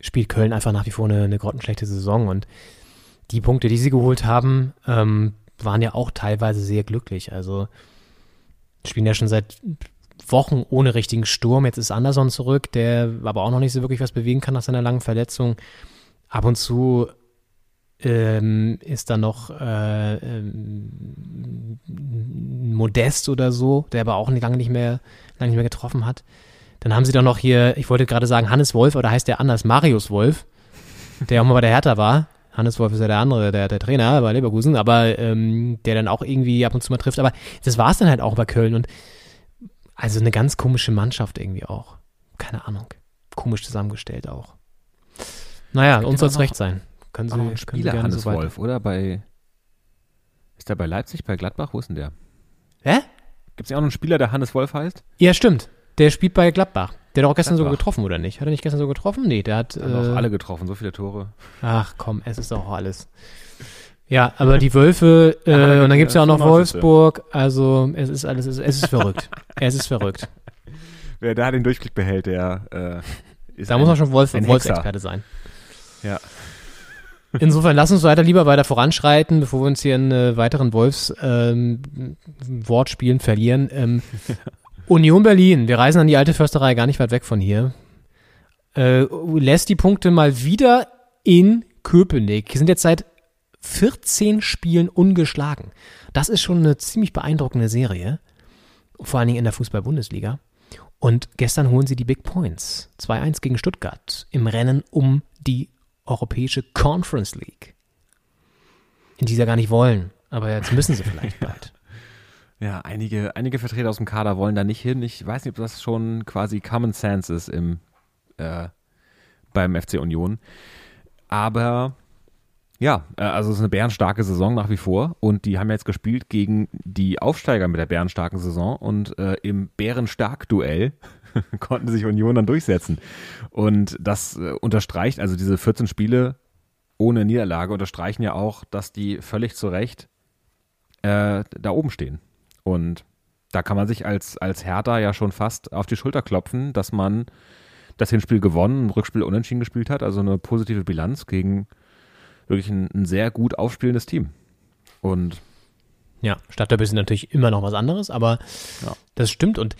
spielt Köln einfach nach wie vor eine, eine grottenschlechte Saison und die Punkte, die sie geholt haben, ähm, waren ja auch teilweise sehr glücklich. Also spielen ja schon seit Wochen ohne richtigen Sturm. Jetzt ist Anderson zurück, der aber auch noch nicht so wirklich was bewegen kann nach seiner langen Verletzung. Ab und zu ähm, ist da noch äh, ähm, Modest oder so, der aber auch lange nicht mehr lange nicht mehr getroffen hat. Dann haben sie doch noch hier, ich wollte gerade sagen Hannes Wolf, oder heißt der anders, Marius Wolf, der auch mal bei der Hertha war. Hannes Wolf ist ja der andere, der, der Trainer bei Leverkusen, aber ähm, der dann auch irgendwie ab und zu mal trifft. Aber das war es dann halt auch bei Köln und also eine ganz komische Mannschaft irgendwie auch. Keine Ahnung. Komisch zusammengestellt auch. Naja, uns soll es recht sein. Können Sie, können Sie Spieler gerne Hannes so Wolf, oder? Bei, ist der bei Leipzig, bei Gladbach? Wo ist denn der? Hä? Gibt es ja auch noch einen Spieler, der Hannes Wolf heißt? Ja, stimmt. Der spielt bei Gladbach. Der hat doch auch gestern sogar Gladbach. getroffen, oder nicht? Hat er nicht gestern so getroffen? Nee, der hat. Haben auch Äh, alle getroffen, so viele Tore. ach komm, es ist doch alles. Ja, aber die Wölfe, äh, Ja, und dann gibt's ja auch noch 95. Wolfsburg. Also, es ist alles, es ist, es verrückt. es ist verrückt. Wer da den Durchblick behält, der äh, ist Da ein, muss man schon Wolf. Wolfsexperte sein. Ja. Insofern lass uns weiter lieber weiter voranschreiten, bevor wir uns hier in äh, weiteren Wolfs-Wortspielen verlieren. Ähm, Union Berlin, wir reisen an die alte Försterei, gar nicht weit weg von hier, äh, lässt die Punkte mal wieder in Köpenick. Die sind jetzt seit 14 Spielen ungeschlagen. Das ist schon eine ziemlich beeindruckende Serie, vor allen Dingen in der Fußball-Bundesliga. Und gestern holen sie die Big Points. 2-1 gegen Stuttgart im Rennen um die Europäische Conference League. In die sie ja gar nicht wollen. Aber jetzt müssen sie vielleicht bald. Ja, einige, einige Vertreter aus dem Kader wollen da nicht hin. Ich weiß nicht, ob das schon quasi Common Sense ist im, äh, beim FC Union. Aber ja, äh, also es ist eine bärenstarke Saison nach wie vor und die haben jetzt gespielt gegen die Aufsteiger mit der bärenstarken Saison und äh, im Bärenstark-Duell konnten sich Union dann durchsetzen. Und das äh, unterstreicht, also diese 14 Spiele ohne Niederlage unterstreichen ja auch, dass die völlig zu Recht äh, da oben stehen. Und da kann man sich als, als Hertha ja schon fast auf die Schulter klopfen, dass man das Hinspiel gewonnen, ein Rückspiel unentschieden gespielt hat, also eine positive Bilanz gegen wirklich ein, ein sehr gut aufspielendes Team. Und Ja, Stadtderby sind natürlich immer noch was anderes, aber Ja. das stimmt. Und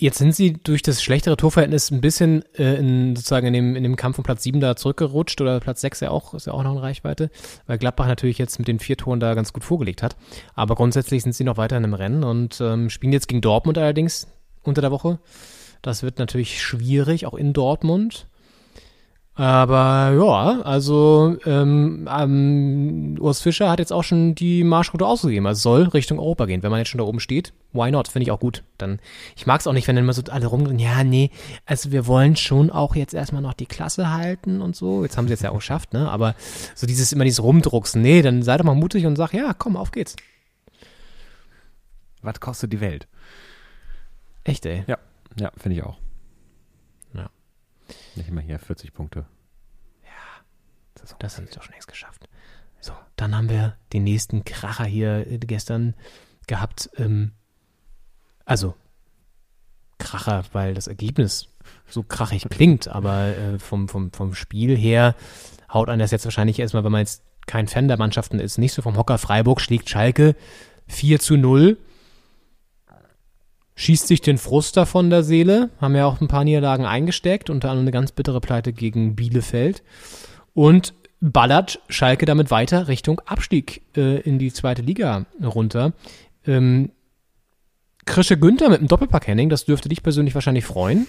jetzt sind sie durch das schlechtere Torverhältnis ein bisschen äh, in, sozusagen in dem, in dem Kampf um Platz 7 da zurückgerutscht oder Platz 6 ja auch, ist ja auch noch in Reichweite, weil Gladbach natürlich jetzt mit den vier Toren da ganz gut vorgelegt hat. Aber grundsätzlich sind sie noch weiterhin im Rennen und ähm, spielen jetzt gegen Dortmund allerdings unter der Woche. Das wird natürlich schwierig, auch in Dortmund. Aber ja, also ähm, ähm, Urs Fischer hat jetzt auch schon die Marschroute ausgegeben. Also soll Richtung Europa gehen. Wenn man jetzt schon da oben steht, why not? Finde ich auch gut. Dann, ich mag es auch nicht, wenn dann immer so alle rumgehen, ja, nee, also wir wollen schon auch jetzt erstmal noch die Klasse halten und so. Jetzt haben sie es ja auch geschafft, ne? Aber so dieses immer dieses Rumdrucksen, nee, dann sei doch mal mutig und sag, ja, komm, auf geht's. was kostet die Welt? Echt, ey. Ja, ja, finde ich auch. Ja. Nicht immer hier 40 Punkte. Das haben sie doch schon längst geschafft. So, dann haben wir den nächsten Kracher hier äh, gestern gehabt. Ähm, also, Kracher, weil das Ergebnis so krachig klingt, aber äh, vom, vom, vom Spiel her haut einen das jetzt wahrscheinlich erstmal, wenn man jetzt kein Fan der Mannschaften ist, nicht so vom Hocker. Freiburg schlägt Schalke 4 zu 0. Schießt sich den Frust davon der Seele, haben ja auch ein paar Niederlagen eingesteckt, unter anderem eine ganz bittere Pleite gegen Bielefeld und ballert Schalke damit weiter Richtung Abstieg äh, in die zweite Liga runter. Ähm, Krische Günther mit einem Doppelpack Henning, das dürfte dich persönlich wahrscheinlich freuen.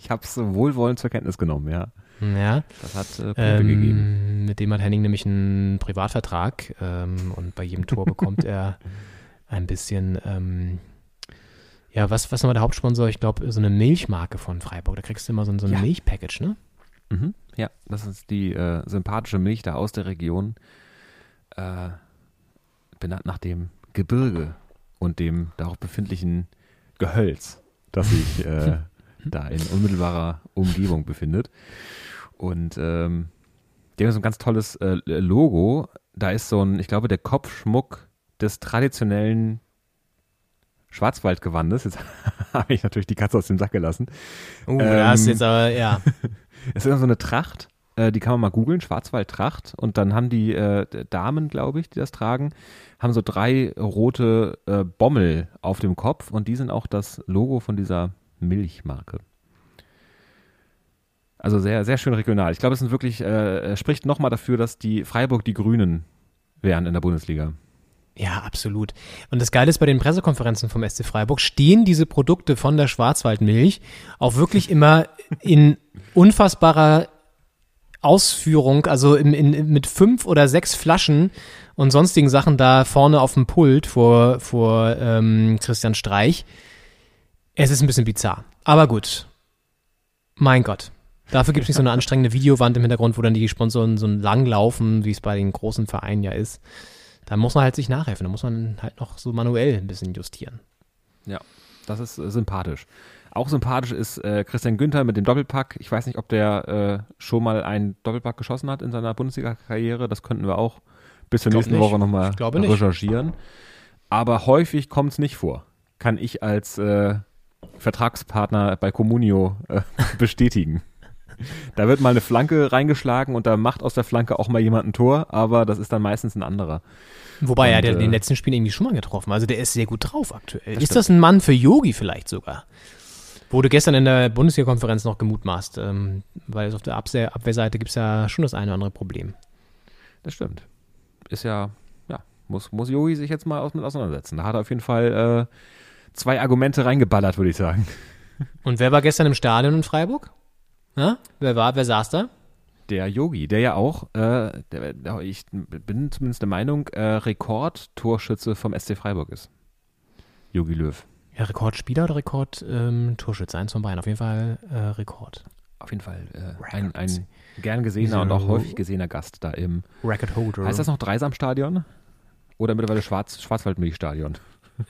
Ich habe es wohlwollend zur Kenntnis genommen, ja. Ja, Das hat äh, Punkte gegeben. ähm, mit dem hat Henning nämlich einen Privatvertrag ähm, und bei jedem Tor bekommt er ein bisschen, ähm, ja, was, was nochmal der Hauptsponsor? Ich glaube, so eine Milchmarke von Freiburg. Da kriegst du immer so, ein- so ein Ja. Milchpackage, ne? Mhm. Ja, das ist die äh, sympathische Milch da aus der Region. Äh, benannt nach dem Gebirge und dem darauf befindlichen Gehölz, das sich äh, da in unmittelbarer Umgebung befindet. Und ähm, die haben so ein ganz tolles äh, Logo. Da ist so ein, ich glaube, der Kopfschmuck des traditionellen Schwarzwaldgewandes. Jetzt habe ich natürlich die Katze aus dem Sack gelassen. Oh, da hast Ähm, jetzt aber, ja. Es ist immer so eine Tracht, äh, die kann man mal googeln, Schwarzwaldtracht. Und dann haben die äh, Damen, glaube ich, die das tragen, haben so drei rote äh, Bommel auf dem Kopf und die sind auch das Logo von dieser Milchmarke. Also sehr, sehr schön regional. Ich glaube, es sind wirklich, äh, spricht nochmal dafür, dass die Freiburg die Grünen wären in der Bundesliga. Ja, absolut. Und das Geile ist, bei den Pressekonferenzen vom SC Freiburg stehen diese Produkte von der Schwarzwaldmilch auch wirklich immer in unfassbarer Ausführung, also in, in, mit fünf oder sechs Flaschen und sonstigen Sachen da vorne auf dem Pult vor, vor ähm, Christian Streich. Es ist ein bisschen bizarr. Aber gut. Mein Gott. Dafür gibt es nicht so eine anstrengende Videowand im Hintergrund, wo dann die Sponsoren so lang laufen, wie es bei den großen Vereinen ja ist. Da muss man halt sich nachhelfen. Da muss man halt noch so manuell ein bisschen justieren. Ja, das ist äh, sympathisch. Auch sympathisch ist äh, Christian Günther mit dem Doppelpack. Ich weiß nicht, ob der äh, schon mal einen Doppelpack geschossen hat in seiner Bundesliga-Karriere. Das könnten wir auch bis zur nächsten nicht. Woche nochmal nicht. recherchieren. Aber häufig kommt es nicht vor. Kann ich als äh, Vertragspartner bei Comunio äh, bestätigen. Da wird mal eine Flanke reingeschlagen und da macht aus der Flanke auch mal jemand ein Tor, aber das ist dann meistens ein anderer. Wobei er Und, hat ja in den äh, letzten Spielen irgendwie schon mal getroffen. Also der ist sehr gut drauf aktuell. Das ist das ein Mann für Yogi vielleicht sogar? Wurde gestern in der Bundesliga-Konferenz noch gemutmaßt, ähm, weil es auf der Abwehr Abwehrseite gibt es ja schon das eine oder andere Problem. Das stimmt. Ist ja, ja, muss, muss Yogi sich jetzt mal aus, mit auseinandersetzen. Da hat er auf jeden Fall äh, zwei Argumente reingeballert, würde ich sagen. Und wer war gestern im Stadion in Freiburg? Ja? Wer war, wer saß da? Der Yogi, der ja auch, äh, der, ich bin zumindest der Meinung, äh, Rekordtorschütze vom SC Freiburg ist. Yogi Löw. Ja, Rekordspieler oder Rekord-Torschütze? Eins von beiden. Auf jeden Fall äh, Rekord. Auf jeden Fall äh, ein, ein gern gesehener und auch häufig gesehener Gast da im, Record Holder. heißt das noch Dreisamstadion? Oder mittlerweile Schwarz, Schwarzwaldmilchstadion?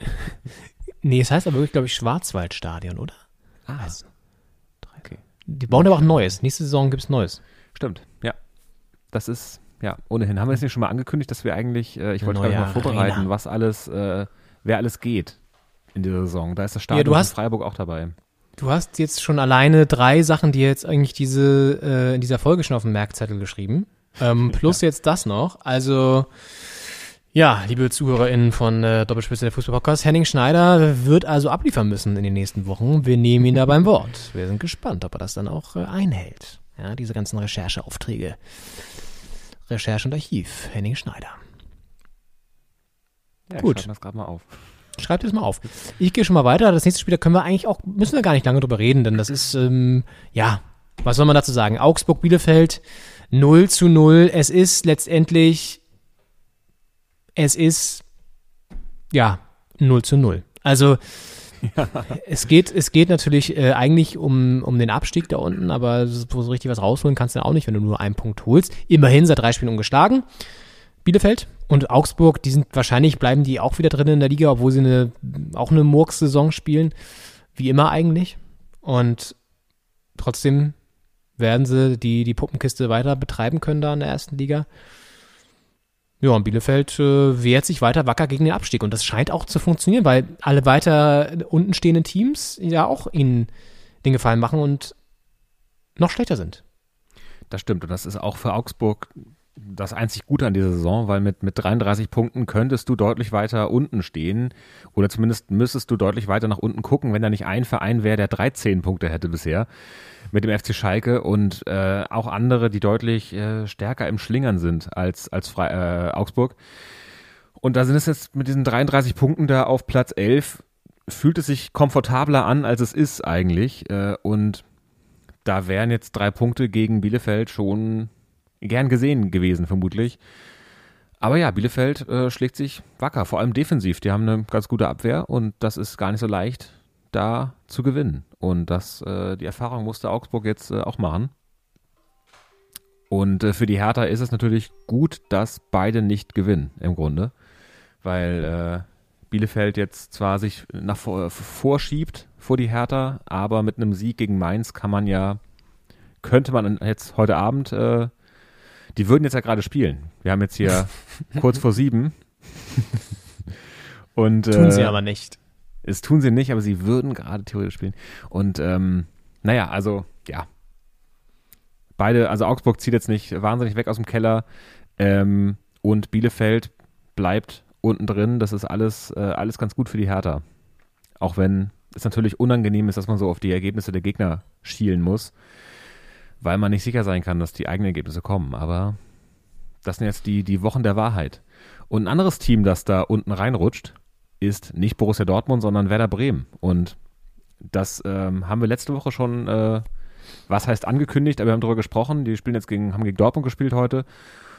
Nee, es heißt aber wirklich, glaube ich, Schwarzwaldstadion, oder? Ah, okay. Die bauen aber auch neues. Nächste Saison gibt es neues. Stimmt, ja. Das ist, ja, ohnehin. Haben wir es nicht schon mal angekündigt, dass wir eigentlich, äh, ich Eine wollte gerade mal vorbereiten, Arena. was alles, äh, wer alles geht in dieser Saison. Da ist das Stadion du hast- in Freiburg auch dabei. Du hast jetzt schon alleine drei Sachen, die jetzt eigentlich diese äh, in dieser Folge schon auf dem Merkzettel geschrieben. Ähm, plus jetzt das noch. Also ja, liebe ZuhörerInnen von äh, Doppelspitze der Fußball-Podcast, Henning Schneider wird also abliefern müssen in den nächsten Wochen. Wir nehmen ihn da beim Wort. Wir sind gespannt, ob er das dann auch äh, einhält. Ja, diese ganzen Rechercheaufträge. Recherche und Archiv, Henning Schneider. Ja, Gut. Ich schreibe das gerade mal auf. Schreibt es mal auf. Ich gehe schon mal weiter. Das nächste Spiel, da können wir eigentlich auch, müssen wir gar nicht lange drüber reden, denn das ist, ähm, ja, was soll man dazu sagen? Augsburg-Bielefeld 0 zu 0. Es ist letztendlich, es ist, ja, 0 zu 0. Also, es geht, es geht natürlich äh, eigentlich um, um den Abstieg da unten, aber so so richtig was rausholen kannst du ja auch nicht, wenn du nur einen Punkt holst. Immerhin seit drei Spielen ungeschlagen. Bielefeld und Augsburg, die sind wahrscheinlich, bleiben die auch wieder drin in der Liga, obwohl sie eine, auch eine Murks-Saison spielen. Wie immer eigentlich. Und trotzdem werden sie die, die Puppenkiste weiter betreiben können da in der ersten Liga. Ja, und Bielefeld äh, wehrt sich weiter wacker gegen den Abstieg. Und das scheint auch zu funktionieren, weil alle weiter unten stehenden Teams ja auch ihnen den Gefallen machen und noch schlechter sind. Das stimmt. Und das ist auch für Augsburg das einzig Gute an dieser Saison, weil mit, mit 33 Punkten könntest du deutlich weiter unten stehen oder zumindest müsstest du deutlich weiter nach unten gucken, wenn da nicht ein Verein wäre, der 13 Punkte hätte bisher mit dem FC Schalke und äh, auch andere, die deutlich äh, stärker im Schlingern sind als, als Fre äh, Augsburg. Und da sind es jetzt mit diesen 33 Punkten da auf Platz 11, fühlt es sich komfortabler an, als es ist eigentlich. Äh, und da wären jetzt drei Punkte gegen Bielefeld schon gern gesehen gewesen, vermutlich. Aber ja, Bielefeld äh, schlägt sich wacker, vor allem defensiv. Die haben eine ganz gute Abwehr und das ist gar nicht so leicht, da zu gewinnen. Und das, äh, die Erfahrung musste Augsburg jetzt äh, auch machen. Und äh, für die Hertha ist es natürlich gut, dass beide nicht gewinnen, im Grunde. Weil äh, Bielefeld jetzt zwar sich nach vor, vorschiebt vor die Hertha, aber mit einem Sieg gegen Mainz kann man ja, könnte man jetzt heute Abend, äh, die würden jetzt ja gerade spielen. Wir haben jetzt hier kurz vor sieben. Und, Tun sie äh, aber nicht. es tun sie nicht, aber sie würden gerade theoretisch spielen. Und ähm, naja, also ja. Beide, also Augsburg zieht jetzt nicht wahnsinnig weg aus dem Keller ähm, und Bielefeld bleibt unten drin. Das ist alles, äh, alles ganz gut für die Hertha. Auch wenn es natürlich unangenehm ist, dass man so auf die Ergebnisse der Gegner schielen muss, weil man nicht sicher sein kann, dass die eigenen Ergebnisse kommen. Aber das sind jetzt die, die Wochen der Wahrheit. Und ein anderes Team, das da unten reinrutscht, ist nicht Borussia Dortmund, sondern Werder Bremen. Und das ähm, haben wir letzte Woche schon, äh, was heißt angekündigt, aber wir haben darüber gesprochen. Die spielen jetzt gegen, haben gegen Dortmund gespielt heute.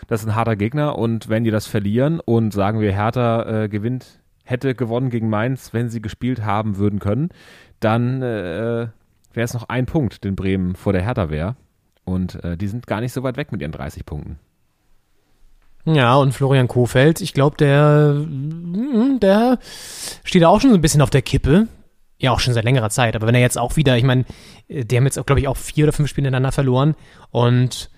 Das ist ein harter Gegner und wenn die das verlieren und sagen wir, Hertha äh, gewinnt, hätte gewonnen gegen Mainz, wenn sie gespielt haben würden können, dann äh, wäre es noch ein Punkt, den Bremen vor der Hertha wäre. Und äh, die sind gar nicht so weit weg mit ihren 30 Punkten. Ja, und Florian Kofeld, ich glaube, der, mm, der steht auch schon so ein bisschen auf der Kippe. Ja, auch schon seit längerer Zeit. Aber wenn er jetzt auch wieder, ich meine, äh, die haben jetzt, glaube ich, auch vier oder fünf Spiele ineinander verloren und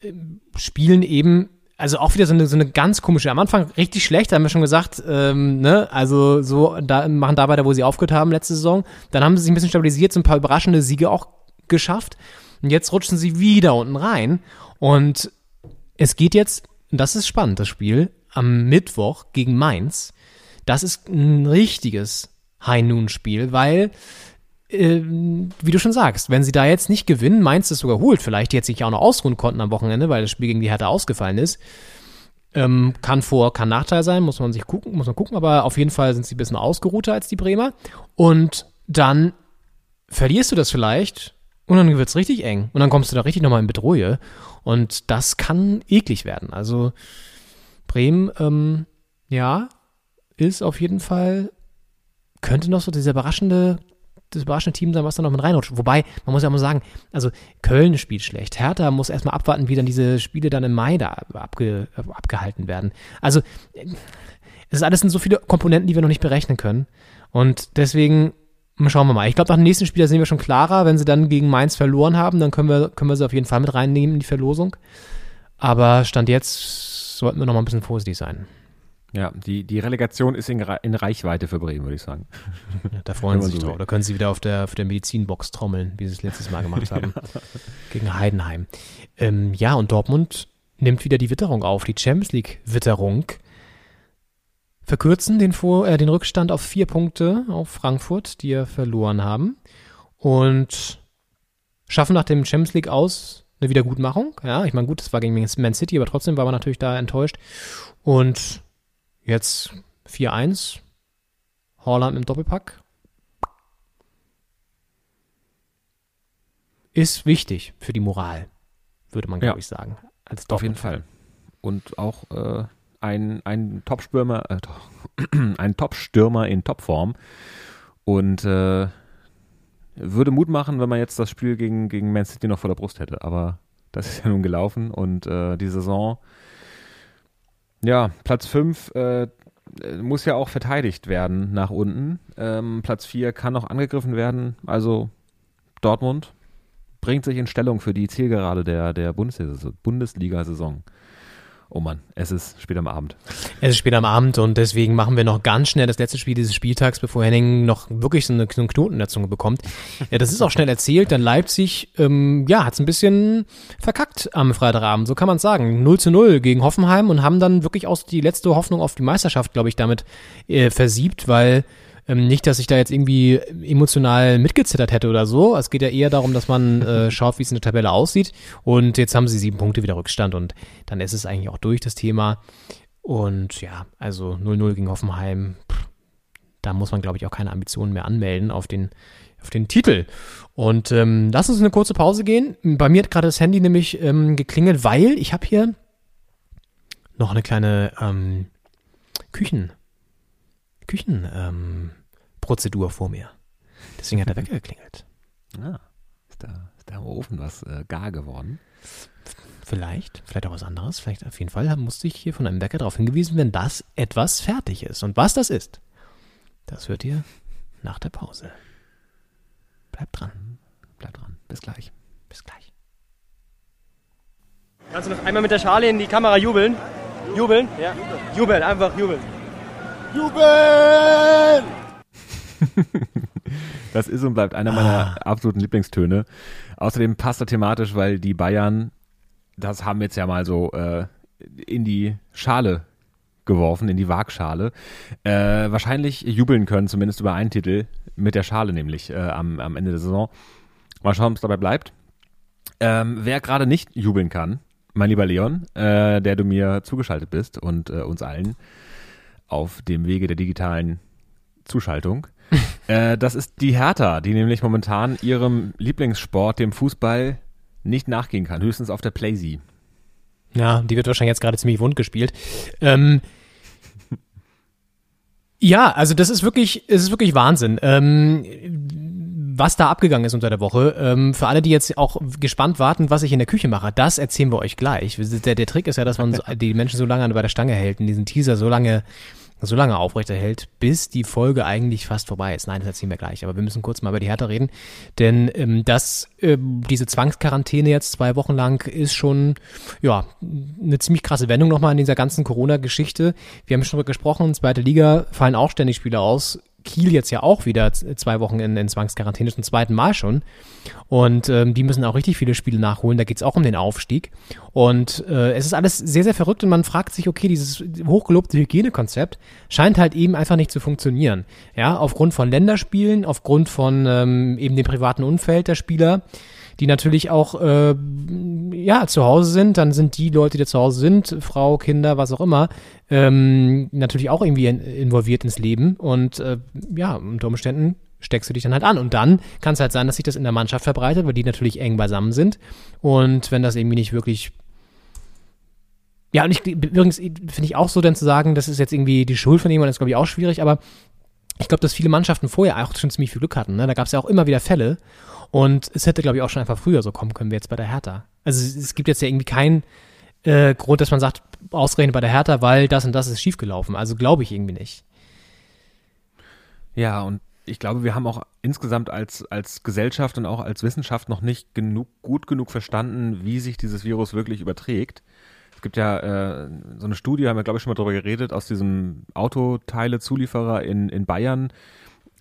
äh, spielen eben, also auch wieder so eine, so eine ganz komische, am Anfang richtig schlecht, haben wir schon gesagt, ähm, ne, also so, da, machen da weiter, wo sie aufgehört haben letzte Saison. Dann haben sie sich ein bisschen stabilisiert, so ein paar überraschende Siege auch geschafft. Und jetzt rutschen sie wieder unten rein. Und es geht jetzt, das ist spannend, das Spiel, am Mittwoch gegen Mainz. Das ist ein richtiges High-Noon-Spiel, weil, äh, wie du schon sagst, wenn sie da jetzt nicht gewinnen, Mainz es sogar holt, vielleicht die jetzt sich auch noch ausruhen konnten am Wochenende, weil das Spiel gegen die Hertha ausgefallen ist, ähm, kann Vor-, kann Nachteil sein, muss man sich gucken, muss man gucken, aber auf jeden Fall sind sie ein bisschen ausgeruhter als die Bremer. Und dann verlierst du das vielleicht und dann wird's richtig eng. Und dann kommst du da richtig nochmal in Bedrohung. Und das kann eklig werden. Also Bremen, ähm, ja, ist auf jeden Fall, könnte noch so dieser überraschende, das überraschende Team sein, was da noch mit reinrutscht. Wobei, man muss ja mal sagen, also Köln spielt schlecht. Hertha muss erstmal abwarten, wie dann diese Spiele dann im Mai da abge, abgehalten werden. Also, es ist alles sind so viele Komponenten, die wir noch nicht berechnen können. Und deswegen Schauen wir mal. Ich glaube, nach dem nächsten Spiel, da sehen wir schon klarer. Wenn sie dann gegen Mainz verloren haben, dann können wir, können wir sie auf jeden Fall mit reinnehmen in die Verlosung. Aber Stand jetzt sollten wir noch mal ein bisschen vorsichtig sein. Ja, die, die Relegation ist in, in Reichweite für Bremen, würde ich sagen. Ja, da freuen sie sich so drauf. Da können sie wieder auf der, auf der Medizinbox trommeln, wie sie es letztes Mal gemacht haben. Gegen Heidenheim. Ähm, ja, und Dortmund nimmt wieder die Witterung auf, die Champions League-Witterung. Verkürzen den, Vor äh, den Rückstand auf vier Punkte auf Frankfurt, die ja verloren haben. Und schaffen nach dem Champions League aus eine Wiedergutmachung. Ja, ich meine, gut, das war gegen Man City, aber trotzdem war man natürlich da enttäuscht. Und jetzt 4-1. Holland im Doppelpack. Ist wichtig für die Moral, würde man, glaube ja. ich, sagen. Als Auf jeden Fall. Und auch äh, ein, ein Top-Stürmer, äh, Top-Stürmer in Topform. Und äh, würde Mut machen, wenn man jetzt das Spiel gegen, gegen Man City noch vor der Brust hätte. Aber das ist ja nun gelaufen und äh, die Saison, ja, Platz 5 äh, muss ja auch verteidigt werden nach unten. Ähm, Platz 4 kann noch angegriffen werden. Also Dortmund bringt sich in Stellung für die Zielgerade der, der Bundesliga-Saison. Oh Mann, es ist spät am Abend. Es ist spät am Abend und deswegen machen wir noch ganz schnell das letzte Spiel dieses Spieltags, bevor Henning noch wirklich so, eine, so einen Knoten in der Zunge bekommt. Ja, das ist auch schnell erzählt, denn Leipzig, ähm, ja, hat es ein bisschen verkackt am Freitagabend, so kann man sagen. 0 zu 0 gegen Hoffenheim und haben dann wirklich auch die letzte Hoffnung auf die Meisterschaft, glaube ich, damit äh, versiebt, weil ähm, nicht, dass ich da jetzt irgendwie emotional mitgezittert hätte oder so. Es geht ja eher darum, dass man äh, schaut, wie es in der Tabelle aussieht. Und jetzt haben sie sieben Punkte wieder Rückstand und dann ist es eigentlich auch durch, das Thema. Und ja, also 0-0 gegen Hoffenheim, pff, da muss man, glaube ich, auch keine Ambitionen mehr anmelden auf den, auf den Titel. Und ähm, lass uns eine kurze Pause gehen. Bei mir hat gerade das Handy nämlich ähm, geklingelt, weil ich habe hier noch eine kleine ähm, Küchen, Küchenprozedur ähm, vor mir. Deswegen hat der Wecker geklingelt. Ah, ist da, ist da im Ofen was äh, gar geworden? Vielleicht, vielleicht auch was anderes. Vielleicht auf jeden Fall musste ich hier von einem Wecker darauf hingewiesen werden, dass etwas fertig ist. Und was das ist, das hört ihr nach der Pause. Bleibt dran. Bleibt dran. Bis gleich. Bis gleich. Kannst du noch einmal mit der Schale in die Kamera jubeln? Jubeln? Ja. Jubeln, einfach jubeln. Jubeln! das ist und bleibt einer meiner ah. absoluten Lieblingstöne. Außerdem passt er thematisch, weil die Bayern, das haben jetzt ja mal so äh, in die Schale geworfen, in die Waagschale, äh, wahrscheinlich jubeln können, zumindest über einen Titel, mit der Schale nämlich äh, am, am Ende der Saison. Mal schauen, ob es dabei bleibt. Ähm, wer gerade nicht jubeln kann, mein lieber Leon, äh, der du mir zugeschaltet bist und äh, uns allen, auf dem Wege der digitalen Zuschaltung. äh, das ist die Hertha, die nämlich momentan ihrem Lieblingssport, dem Fußball, nicht nachgehen kann, höchstens auf der Playsee. Ja, die wird wahrscheinlich jetzt gerade ziemlich wund gespielt. Ähm, ja, also das ist wirklich, es ist wirklich Wahnsinn. Ähm, was da abgegangen ist unter der Woche. Ähm, für alle, die jetzt auch gespannt warten, was ich in der Küche mache, das erzählen wir euch gleich. Der, der Trick ist ja, dass man so, die Menschen so lange bei der Stange hält und diesen Teaser so lange so lange aufrechterhält, bis die Folge eigentlich fast vorbei ist. Nein, das erzählen wir gleich, aber wir müssen kurz mal über die Hertha reden, denn ähm, das, ähm, diese Zwangsquarantäne jetzt zwei Wochen lang ist schon, ja, eine ziemlich krasse Wendung nochmal in dieser ganzen Corona-Geschichte. Wir haben schon darüber gesprochen, zweite Liga fallen auch ständig Spieler aus, Kiel jetzt ja auch wieder zwei Wochen in, in Zwangsquarantäne, zum zweiten Mal schon. Und ähm, die müssen auch richtig viele Spiele nachholen. Da geht es auch um den Aufstieg. Und äh, es ist alles sehr, sehr verrückt und man fragt sich, okay, dieses hochgelobte Hygienekonzept scheint halt eben einfach nicht zu funktionieren. Ja, aufgrund von Länderspielen, aufgrund von ähm, eben dem privaten Umfeld der Spieler die natürlich auch äh, ja zu Hause sind, dann sind die Leute, die zu Hause sind, Frau, Kinder, was auch immer, ähm, natürlich auch irgendwie in, involviert ins Leben und äh, ja, unter Umständen steckst du dich dann halt an. Und dann kann es halt sein, dass sich das in der Mannschaft verbreitet, weil die natürlich eng beisammen sind. Und wenn das irgendwie nicht wirklich. Ja, und ich übrigens finde ich auch so, dann zu sagen, das ist jetzt irgendwie die Schuld von jemandem, ist glaube ich auch schwierig, aber ich glaube, dass viele Mannschaften vorher auch schon ziemlich viel Glück hatten. Ne? Da gab es ja auch immer wieder Fälle. Und es hätte, glaube ich, auch schon einfach früher so kommen können wie jetzt bei der Hertha. Also es gibt jetzt ja irgendwie keinen äh, Grund, dass man sagt, ausgerechnet bei der Hertha, weil das und das ist schiefgelaufen. Also glaube ich irgendwie nicht. Ja, und ich glaube, wir haben auch insgesamt als, als Gesellschaft und auch als Wissenschaft noch nicht genug, gut genug verstanden, wie sich dieses Virus wirklich überträgt. Es gibt ja äh, so eine Studie, haben wir glaube ich schon mal drüber geredet, aus diesem Autoteile-Zulieferer in, in Bayern.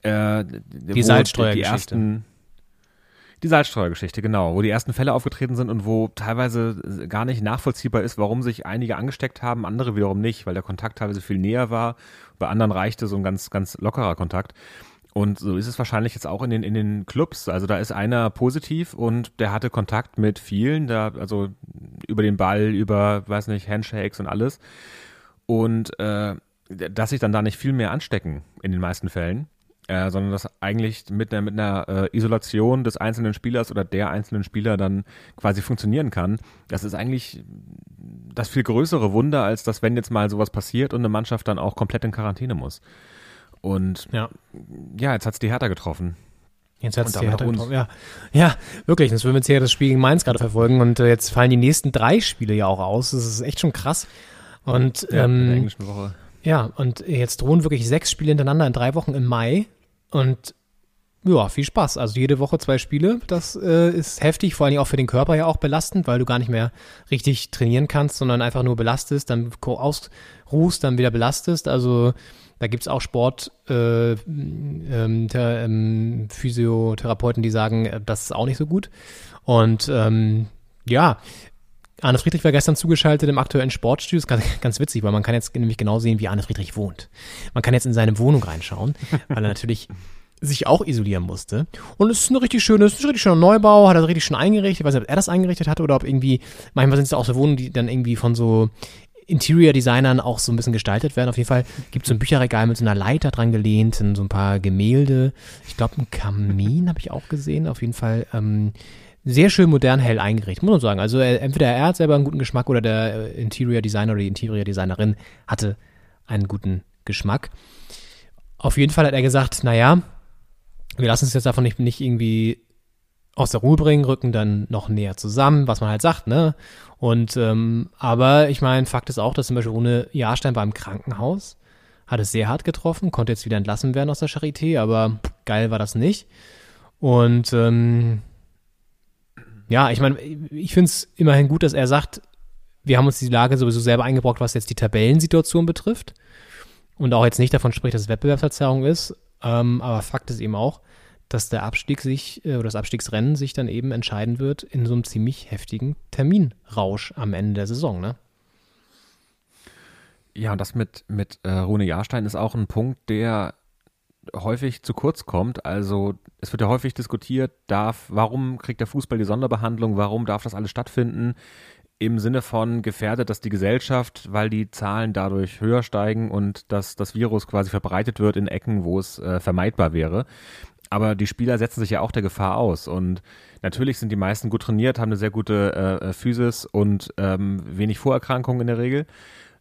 Äh, die Salzsteuergeschichte. Die ersten, die Salzsteuergeschichte, genau, wo die ersten Fälle aufgetreten sind und wo teilweise gar nicht nachvollziehbar ist, warum sich einige angesteckt haben, andere wiederum nicht, weil der Kontakt teilweise viel näher war. Bei anderen reichte so ein ganz, ganz lockerer Kontakt. Und so ist es wahrscheinlich jetzt auch in den, in den Clubs. Also da ist einer positiv und der hatte Kontakt mit vielen, da, also über den Ball, über, weiß nicht, Handshakes und alles. Und äh, dass sich dann da nicht viel mehr anstecken in den meisten Fällen, äh, sondern dass eigentlich mit einer, mit einer äh, Isolation des einzelnen Spielers oder der einzelnen Spieler dann quasi funktionieren kann. Das ist eigentlich das viel größere Wunder, als dass wenn jetzt mal sowas passiert und eine Mannschaft dann auch komplett in Quarantäne muss. Und ja, ja jetzt hat's die Hertha getroffen. Jetzt hat's die Hertha getroffen, ja. Ja, wirklich. Jetzt würden wir jetzt hier das Spiel gegen Mainz gerade verfolgen und äh, jetzt fallen die nächsten drei Spiele ja auch aus. Das ist echt schon krass. Und ja, ähm, in der englischen Woche. Ja, und jetzt drohen wirklich sechs Spiele hintereinander in drei Wochen im Mai. Und ja, viel Spaß. Also jede Woche zwei Spiele, das äh, ist heftig, vor allem auch für den Körper ja auch belastend, weil du gar nicht mehr richtig trainieren kannst, sondern einfach nur belastest, dann ausruhst, dann wieder belastest. Also da gibt es auch Sport, äh, ähm, ähm, Physiotherapeuten, die sagen, äh, das ist auch nicht so gut. Und ähm, ja, Arne Friedrich war gestern zugeschaltet im aktuellen Sportstudio. Das ist ganz, ganz witzig, weil man kann jetzt nämlich genau sehen, wie Arne Friedrich wohnt. Man kann jetzt in seine Wohnung reinschauen, weil er natürlich sich auch isolieren musste. Und es ist ein richtig schönes, ein richtig schöner Neubau, hat er richtig schön eingerichtet. Ich weiß nicht, ob er das eingerichtet hatte oder ob irgendwie, manchmal sind es auch so Wohnungen, die dann irgendwie von so Interior-Designern auch so ein bisschen gestaltet werden. Auf jeden Fall gibt es so ein Bücherregal mit so einer Leiter dran gelehnt, so ein paar Gemälde. Ich glaube, ein Kamin habe ich auch gesehen. Auf jeden Fall ähm, sehr schön modern hell eingerichtet, muss man sagen. Also äh, entweder er hat selber einen guten Geschmack oder der äh, Interior-Designer oder die Interior-Designerin hatte einen guten Geschmack. Auf jeden Fall hat er gesagt, naja, wir lassen uns jetzt davon nicht, nicht irgendwie aus der Ruhe bringen, rücken dann noch näher zusammen, was man halt sagt, ne? Und ähm, aber ich meine, Fakt ist auch, dass zum Beispiel ohne Jahrstein war im Krankenhaus, hat es sehr hart getroffen, konnte jetzt wieder entlassen werden aus der Charité, aber geil war das nicht. Und ähm, ja, ich meine, ich finde es immerhin gut, dass er sagt, wir haben uns die Lage sowieso selber eingebrockt, was jetzt die Tabellensituation betrifft. Und auch jetzt nicht davon spricht, dass es Wettbewerbsverzerrung ist. Ähm, aber Fakt ist eben auch, dass der Abstieg sich äh, oder das Abstiegsrennen sich dann eben entscheiden wird in so einem ziemlich heftigen Terminrausch am Ende der Saison, ne? Ja, und das mit, mit äh, Rune Jahrstein ist auch ein Punkt, der häufig zu kurz kommt. Also es wird ja häufig diskutiert, darf, warum kriegt der Fußball die Sonderbehandlung, warum darf das alles stattfinden? Im Sinne von gefährdet dass die Gesellschaft, weil die Zahlen dadurch höher steigen und dass das Virus quasi verbreitet wird in Ecken, wo es äh, vermeidbar wäre aber die Spieler setzen sich ja auch der Gefahr aus. Und natürlich sind die meisten gut trainiert, haben eine sehr gute äh, Physis und ähm, wenig Vorerkrankungen in der Regel.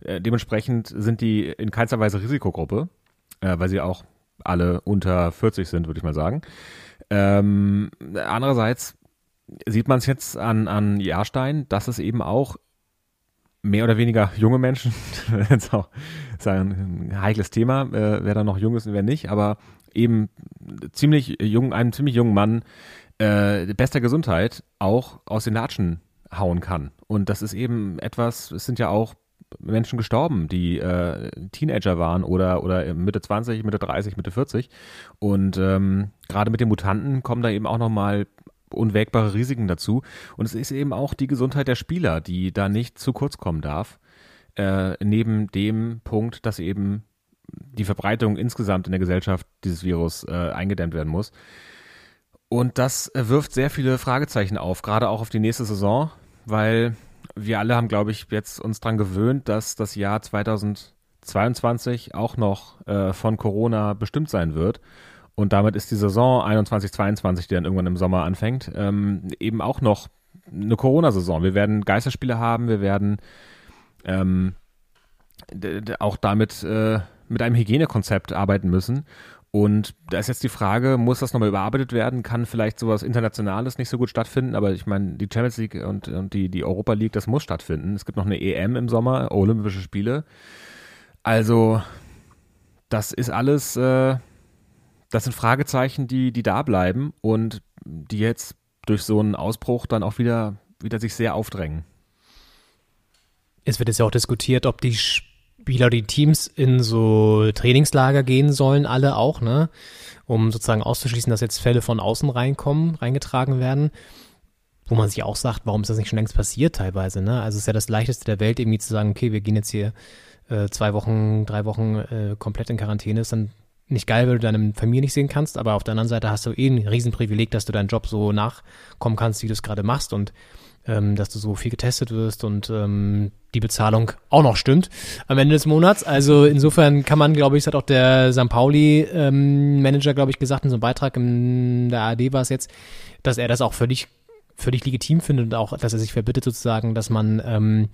Äh, dementsprechend sind die in keinster Weise Risikogruppe, äh, weil sie auch alle unter 40 sind, würde ich mal sagen. Ähm, andererseits sieht man es jetzt an, an Jahrstein, dass es eben auch mehr oder weniger junge Menschen, jetzt auch ein heikles Thema, äh, wer da noch jung ist und wer nicht, aber eben ziemlich jung, einem ziemlich jungen Mann äh, bester Gesundheit auch aus den Latschen hauen kann. Und das ist eben etwas, es sind ja auch Menschen gestorben, die äh, Teenager waren oder, oder Mitte 20, Mitte 30, Mitte 40. Und ähm, gerade mit den Mutanten kommen da eben auch nochmal unwägbare Risiken dazu. Und es ist eben auch die Gesundheit der Spieler, die da nicht zu kurz kommen darf. Äh, neben dem Punkt, dass eben die Verbreitung insgesamt in der Gesellschaft dieses Virus äh, eingedämmt werden muss. Und das wirft sehr viele Fragezeichen auf, gerade auch auf die nächste Saison, weil wir alle haben, glaube ich, jetzt uns daran gewöhnt, dass das Jahr 2022 auch noch äh, von Corona bestimmt sein wird. Und damit ist die Saison 21, 22, die dann irgendwann im Sommer anfängt, ähm, eben auch noch eine Corona-Saison. Wir werden Geisterspiele haben, wir werden ähm, auch damit äh, mit einem Hygienekonzept arbeiten müssen. Und da ist jetzt die Frage, muss das nochmal überarbeitet werden? Kann vielleicht sowas Internationales nicht so gut stattfinden? Aber ich meine, die Champions League und, und die, die Europa League, das muss stattfinden. Es gibt noch eine EM im Sommer, Olympische Spiele. Also, das ist alles, äh, das sind Fragezeichen, die, die da bleiben und die jetzt durch so einen Ausbruch dann auch wieder, wieder sich sehr aufdrängen. es wird jetzt ja auch diskutiert, ob die Spieler, die Teams in so Trainingslager gehen sollen, alle auch, ne? Um sozusagen auszuschließen, dass jetzt Fälle von außen reinkommen, reingetragen werden. Wo man sich auch sagt, warum ist das nicht schon längst passiert teilweise, ne? Also es ist ja das leichteste der Welt, irgendwie zu sagen, okay, wir gehen jetzt hier äh, zwei Wochen, drei Wochen äh, komplett in Quarantäne, ist dann nicht geil, weil du deine Familie nicht sehen kannst, aber auf der anderen Seite hast du eh ein Riesenprivileg, dass du deinen Job so nachkommen kannst, wie du es gerade machst und ähm, dass du so viel getestet wirst und ähm, die Bezahlung auch noch stimmt am Ende des Monats. Also insofern kann man, glaube ich, das hat auch der St. Pauli-Manager, ähm, glaube ich, gesagt in so einem Beitrag in der ARD war es jetzt, dass er das auch völlig, völlig legitim findet und auch, dass er sich verbittet sozusagen, dass man ähm,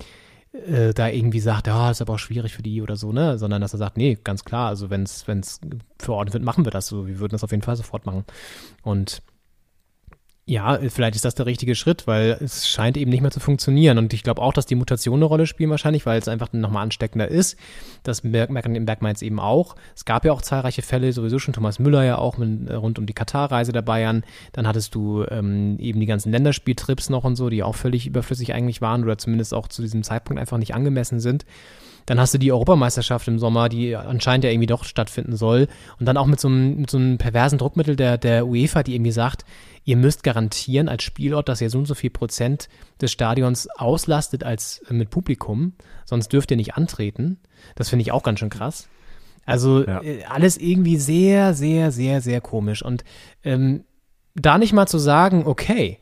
äh, da irgendwie sagt, ja, ist aber auch schwierig für die oder so, ne? Sondern dass er sagt, nee, ganz klar, also wenn es verordnet wird, machen wir das so. Wir würden das auf jeden Fall sofort machen. Und ja, vielleicht ist das der richtige Schritt, weil es scheint eben nicht mehr zu funktionieren. Und ich glaube auch, dass die Mutationen eine Rolle spielen wahrscheinlich, weil es einfach nochmal ansteckender ist. Das merkt man, man jetzt eben auch. Es gab ja auch zahlreiche Fälle, sowieso schon Thomas Müller ja auch mit, äh, rund um die Katar-Reise der Bayern. Dann hattest du ähm, eben die ganzen Länderspieltrips noch und so, die auch völlig überflüssig eigentlich waren oder zumindest auch zu diesem Zeitpunkt einfach nicht angemessen sind. Dann hast du die Europameisterschaft im Sommer, die anscheinend ja irgendwie doch stattfinden soll. Und dann auch mit so einem, mit so einem perversen Druckmittel der, der UEFA, die irgendwie sagt, ihr müsst garantieren als Spielort, dass ihr so und so viel Prozent des Stadions auslastet als äh, mit Publikum, sonst dürft ihr nicht antreten. Das finde ich auch ganz schön krass. Also ja. äh, alles irgendwie sehr, sehr, sehr, sehr komisch. Und ähm, da nicht mal zu sagen, okay,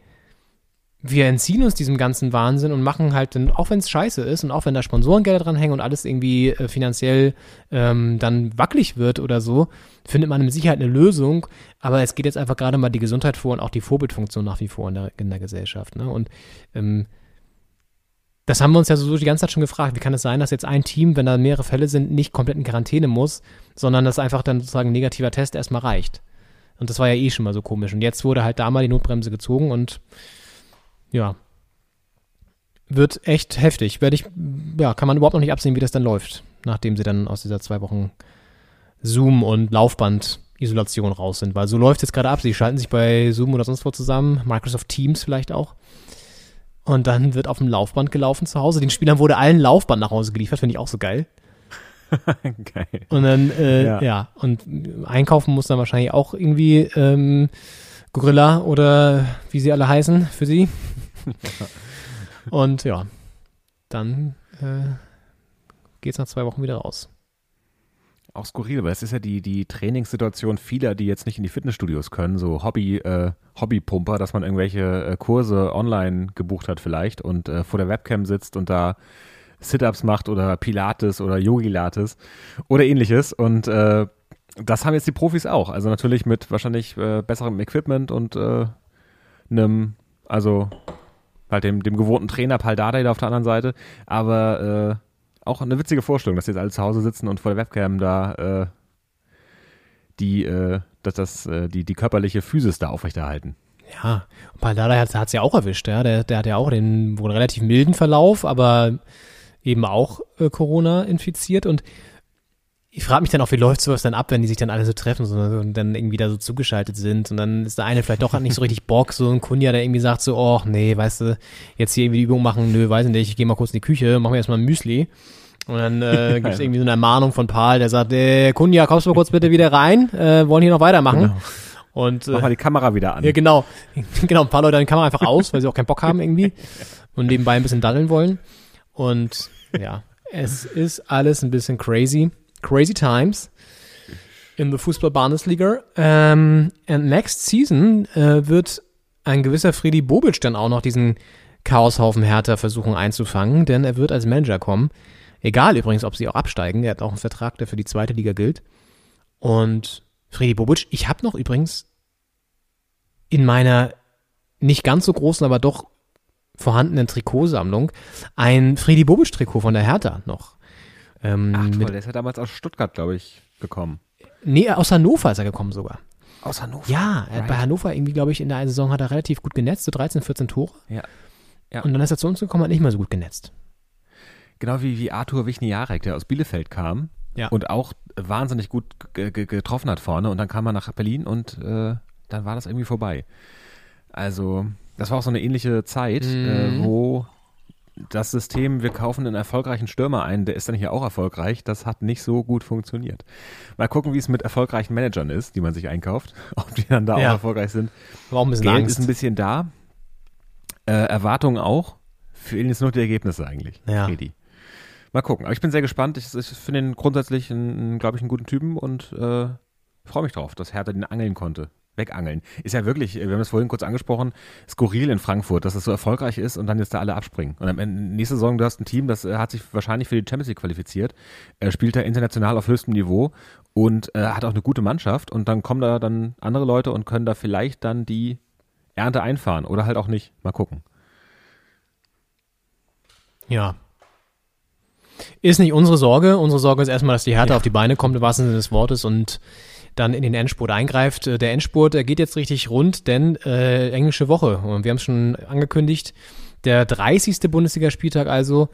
wir entziehen uns diesem ganzen Wahnsinn und machen halt, auch wenn es scheiße ist und auch wenn da Sponsorengelder dran hängen und alles irgendwie äh, finanziell ähm, dann wackelig wird oder so, findet man mit Sicherheit eine Lösung. Aber es geht jetzt einfach gerade mal die Gesundheit vor und auch die Vorbildfunktion nach wie vor in der, in der Gesellschaft. Ne? Und ähm, das haben wir uns ja so die ganze Zeit schon gefragt. Wie kann es sein, dass jetzt ein Team, wenn da mehrere Fälle sind, nicht komplett in Quarantäne muss, sondern dass einfach dann sozusagen ein negativer Test erstmal reicht? Und das war ja eh schon mal so komisch. Und jetzt wurde halt da mal die Notbremse gezogen und ja, wird echt heftig. Werde ich, ja, kann man überhaupt noch nicht absehen, wie das dann läuft, nachdem sie dann aus dieser zwei Wochen Zoom und Laufband-Isolation raus sind. Weil so läuft es jetzt gerade ab. Sie schalten sich bei Zoom oder sonst wo zusammen, Microsoft Teams vielleicht auch. Und dann wird auf dem Laufband gelaufen zu Hause. Den Spielern wurde allen Laufband nach Hause geliefert, finde ich auch so geil. geil. Und dann, äh, ja. ja. und einkaufen muss dann wahrscheinlich auch irgendwie ähm, Gorilla oder wie sie alle heißen für sie. Und ja, dann äh, geht es nach zwei Wochen wieder raus. Auch skurril, weil es ist ja die, die Trainingssituation vieler, die jetzt nicht in die Fitnessstudios können, so Hobby, äh, Hobbypumper, dass man irgendwelche äh, Kurse online gebucht hat vielleicht und äh, vor der Webcam sitzt und da Sit-Ups macht oder Pilates oder Yogilates oder ähnliches und äh, das haben jetzt die Profis auch. Also natürlich mit wahrscheinlich äh, besserem Equipment und äh, einem, also halt dem, dem gewohnten Trainer Paul Dardai auf der anderen Seite. Aber äh, auch eine witzige Vorstellung, dass jetzt alle zu Hause sitzen und vor der Webcam da äh, die, äh, dass das, äh, die, die körperliche Physis da aufrechterhalten. Ja, Paul Dardai hat es ja auch erwischt, ja. Der, der hat ja auch den wohl relativ milden Verlauf, aber eben auch äh, Corona infiziert und ich frage mich dann auch, wie läuft sowas dann ab, wenn die sich dann alle so treffen so, und dann irgendwie da so zugeschaltet sind und dann ist der eine vielleicht doch nicht so richtig Bock, so ein Kunja, der irgendwie sagt so, oh nee, weißt du, jetzt hier irgendwie die Übung machen, nö, weiß ich nicht, ich gehe mal kurz in die Küche, machen wir erstmal ein Müsli. Und dann äh, gibt es irgendwie so eine Ermahnung von Paul, der sagt, äh, Kunja, kommst du mal kurz bitte wieder rein, äh, wollen hier noch weitermachen. Genau. Und, äh, Mach mal die Kamera wieder an. Ja, genau. genau, ein paar Leute dann die Kamera einfach aus, weil sie auch keinen Bock haben irgendwie und nebenbei ein bisschen daddeln wollen. Und ja, es ist alles ein bisschen crazy. Crazy Times in the Fußball-Bundesliga. Ähm, and next season äh, wird ein gewisser Friedi Bobic dann auch noch diesen Chaoshaufen Hertha versuchen einzufangen, denn er wird als Manager kommen. Egal übrigens, ob sie auch absteigen. Er hat auch einen Vertrag, der für die zweite Liga gilt. Und Friedi Bobic, ich habe noch übrigens in meiner nicht ganz so großen, aber doch vorhandenen Trikotsammlung ein Friedi Bobic Trikot von der Hertha noch. Ähm, Ach toll, der ist ja damals aus Stuttgart, glaube ich, gekommen. Nee, aus Hannover ist er gekommen sogar. Aus Hannover? Ja, right. bei Hannover irgendwie, glaube ich, in der Saison hat er relativ gut genetzt, so 13, 14 Tore. Ja. ja. Und dann ist er zu uns gekommen, hat nicht mehr so gut genetzt. Genau wie, wie Arthur Wichniarek, der aus Bielefeld kam ja. und auch wahnsinnig gut getroffen hat vorne. Und dann kam er nach Berlin und äh, dann war das irgendwie vorbei. Also, das war auch so eine ähnliche Zeit, äh, mhm. äh, wo das System, wir kaufen einen erfolgreichen Stürmer ein, der ist dann hier auch erfolgreich, das hat nicht so gut funktioniert. Mal gucken, wie es mit erfolgreichen Managern ist, die man sich einkauft, ob die dann da Ja. auch erfolgreich sind. Warum ist Geld Angst? ist ein bisschen da, äh, Erwartungen auch, fehlen jetzt nur die Ergebnisse eigentlich, Ja. Fredi. Mal gucken, aber ich bin sehr gespannt, ich, ich finde ihn grundsätzlich, glaube ich, einen guten Typen und äh, freue mich drauf, dass Hertha den angeln konnte. Wegangeln. Ist ja wirklich, wir haben es vorhin kurz angesprochen, skurril in Frankfurt, dass es so erfolgreich ist und dann jetzt da alle abspringen. Und am Ende, nächste Saison, du hast ein Team, das äh, hat sich wahrscheinlich für die Champions League qualifiziert, äh, spielt da international auf höchstem Niveau und äh, hat auch eine gute Mannschaft und dann kommen da dann andere Leute und können da vielleicht dann die Ernte einfahren oder halt auch nicht. Mal gucken. Ja. Ist nicht unsere Sorge. Unsere Sorge ist erstmal, dass die Hertha auf die Beine kommt, im wahrsten Sinne des Wortes, und dann in den Endspurt eingreift. Äh, Der Endspurt der geht jetzt richtig rund, denn äh, englische Woche. Und wir haben es schon angekündigt. Der 30. Bundesligaspieltag also,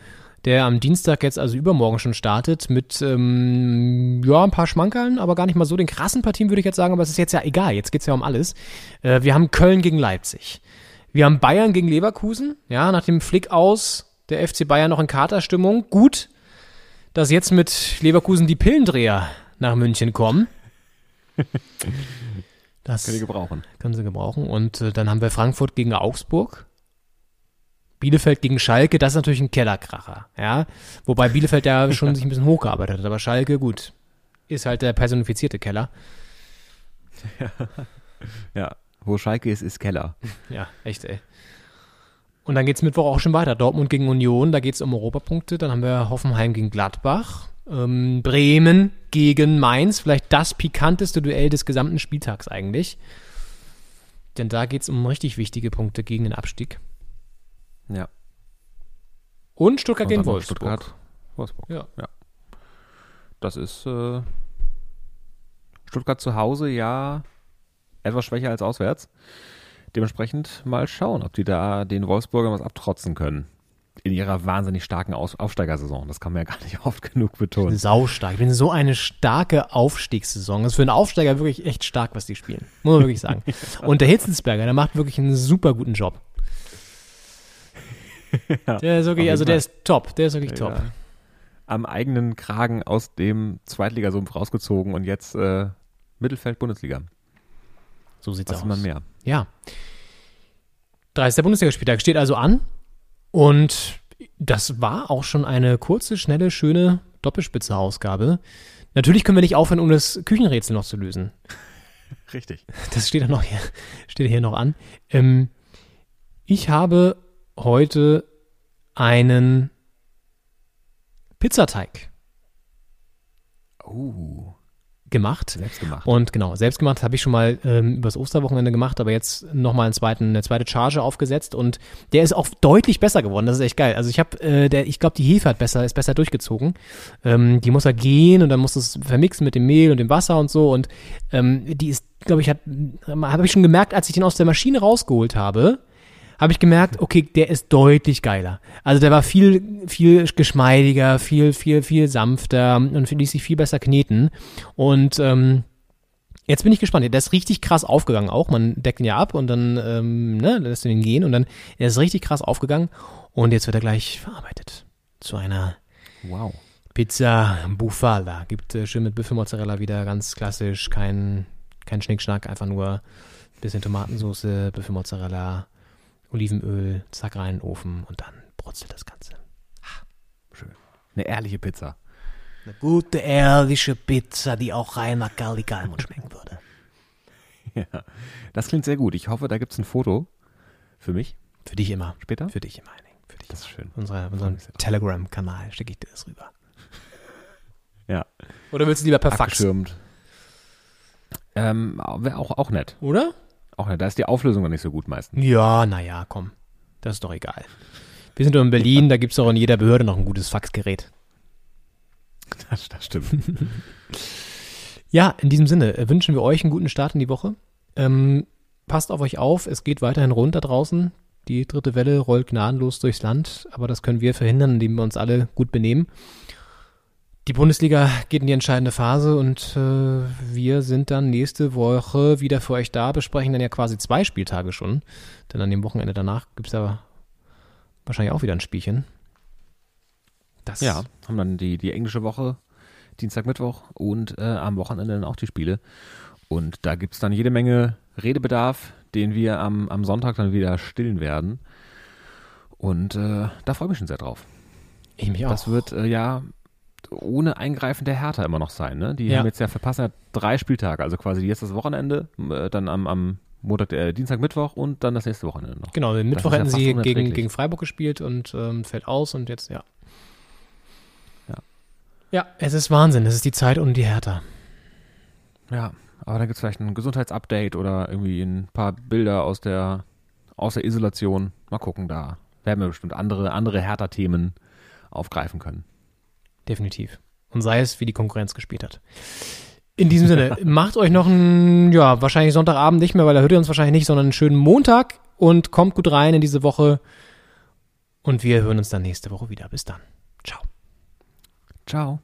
der am Dienstag jetzt also übermorgen schon startet, mit ähm, ja, ein paar Schmankerln, aber gar nicht mal so den krassen Partien, würde ich jetzt sagen, aber es ist jetzt ja egal, jetzt geht's ja um alles. Äh, wir haben Köln gegen Leipzig. Wir haben Bayern gegen Leverkusen, ja, nach dem Flick aus der FC Bayern noch in Katerstimmung. Gut, dass jetzt mit Leverkusen die Pillendreher nach München kommen. Das Können die gebrauchen. können sie gebrauchen. Und äh, dann haben wir Frankfurt gegen Augsburg. Bielefeld gegen Schalke, das ist natürlich ein Kellerkracher, ja. Wobei Bielefeld ja schon sich ein bisschen hochgearbeitet hat, aber Schalke, gut, ist halt der personifizierte Keller. Ja. Wo Schalke ist, ist Keller. Ja, echt, ey. Und dann geht's Mittwoch auch schon weiter. Dortmund gegen Union, da geht's um Europapunkte. Dann haben wir Hoffenheim gegen Gladbach. Ähm, Bremen gegen Mainz, vielleicht das pikanteste Duell des gesamten Spieltags eigentlich. Denn da geht's um richtig wichtige Punkte gegen den Abstieg. Ja. Und Stuttgart gegen Wolfsburg. Stuttgart. Wolfsburg. Ja. Das ist äh, Stuttgart zu Hause ja etwas schwächer als auswärts. Dementsprechend mal schauen, ob die da den Wolfsburgern was abtrotzen können. In ihrer wahnsinnig starken Aus Aufsteigersaison. Das kann man ja gar nicht oft genug betonen. Saustark. Ich bin so eine starke Aufstiegssaison. Das ist für einen Aufsteiger wirklich echt stark, was die spielen. Muss man wirklich sagen. Und der Hitzensberger, der macht wirklich einen super guten Job. der ist wirklich, also der ist top. Der ist wirklich top. Ja. Am eigenen Kragen aus dem Zweitligasumpf rausgezogen und jetzt äh, Mittelfeld Bundesliga. So sieht's Was aus. will man mehr? Ja. 30. Bundesligaspieltag steht also an. Und das war auch schon eine kurze, schnelle, schöne Doppelspitze-Ausgabe. Natürlich können wir nicht aufhören, um das Küchenrätsel noch zu lösen. Richtig. Das steht ja noch hier, steht hier noch an. Ähm, ich habe heute einen Pizzateig Oh, gemacht. selbst gemacht. Und genau, selbst gemacht habe ich schon mal ähm, übers Osterwochenende gemacht, aber jetzt nochmal einen zweiten, eine zweite Charge aufgesetzt und der ist auch deutlich besser geworden. Das ist echt geil. Also ich habe, äh, der, ich glaube, die Hefe hat besser, ist besser durchgezogen. Ähm, die muss er gehen und dann muss es vermixen mit dem Mehl und dem Wasser und so und ähm, die ist, glaube ich, hat, habe ich schon gemerkt, als ich den aus der Maschine rausgeholt habe, habe ich gemerkt, okay, der ist deutlich geiler. Also der war viel, viel geschmeidiger, viel, viel, viel sanfter und ließ sich viel besser kneten. Und ähm, jetzt bin ich gespannt. Der ist richtig krass aufgegangen auch. Man deckt ihn ja ab und dann ähm, ne, lässt du ihn gehen und dann er ist richtig krass aufgegangen. Und jetzt wird er gleich verarbeitet zu einer Wow. Pizza Bufala. Gibt äh, schön mit Büffelmozzarella wieder, ganz klassisch, kein, kein Schnickschnack, einfach nur bisschen Tomatensauce, Büffelmozzarella, Olivenöl, zack rein in den Ofen und dann brutzelt das Ganze. Schön. Eine ehrliche Pizza. Eine gute, ehrliche Pizza, die auch rein nach Galli Galmund schmecken würde. Ja. Das klingt sehr gut. Ich hoffe, da gibt es ein Foto für mich Für dich immer. später. Für dich immer, Henning. Für dich. Das ist schön. Unser, unseren Telegram-Kanal schicke ich dir das rüber. Ja. Oder willst du lieber per Fax? Ähm, wäre auch, auch nett. Oder? Auch. Da ist die Auflösung noch nicht so gut meistens. Ja, naja, komm. Das ist doch egal. Wir sind doch in Berlin, da gibt es doch in jeder Behörde noch ein gutes Faxgerät. Das, das stimmt. Ja, in diesem Sinne äh, wünschen wir euch einen guten Start in die Woche. Ähm, passt auf euch auf, es geht weiterhin rund da draußen. Die dritte Welle rollt gnadenlos durchs Land, aber das können wir verhindern, indem wir uns alle gut benehmen. Die Bundesliga geht in die entscheidende Phase und äh, wir sind dann nächste Woche wieder für euch da, besprechen dann ja quasi zwei Spieltage schon. Denn an dem Wochenende danach gibt's ja wahrscheinlich auch wieder ein Spielchen. Das Ja, haben dann die, die englische Woche, Dienstag, Mittwoch und äh, am Wochenende dann auch die Spiele. Und da gibt es dann jede Menge Redebedarf, den wir am, am Sonntag dann wieder stillen werden. Und äh, da freue ich mich schon sehr drauf. ich mich auch. Das wird äh, ja ohne Eingreifen der Hertha immer noch sein. Ne? Die Ja. haben jetzt ja verpassen ja drei Spieltage, also quasi jetzt das Wochenende, äh, dann am, am Montag, äh, Dienstag, Mittwoch und dann das nächste Wochenende noch. Genau, den Mittwoch ja hätten fast sie gegen, gegen Freiburg gespielt und ähm, fällt aus und jetzt, ja. Ja. Ja, es ist Wahnsinn. Es ist die Zeit und die Hertha. Ja, aber dann gibt es vielleicht ein Gesundheitsupdate oder irgendwie ein paar Bilder aus der, aus der Isolation. Mal gucken, da werden wir bestimmt andere, andere Hertha-Themen aufgreifen können. Definitiv. Und sei es, wie die Konkurrenz gespielt hat. In diesem Sinne, macht euch noch einen, ja, wahrscheinlich Sonntagabend nicht mehr, weil da hört ihr uns wahrscheinlich nicht, sondern einen schönen Montag und kommt gut rein in diese Woche. Und wir hören uns dann nächste Woche wieder. Bis dann. Ciao. Ciao.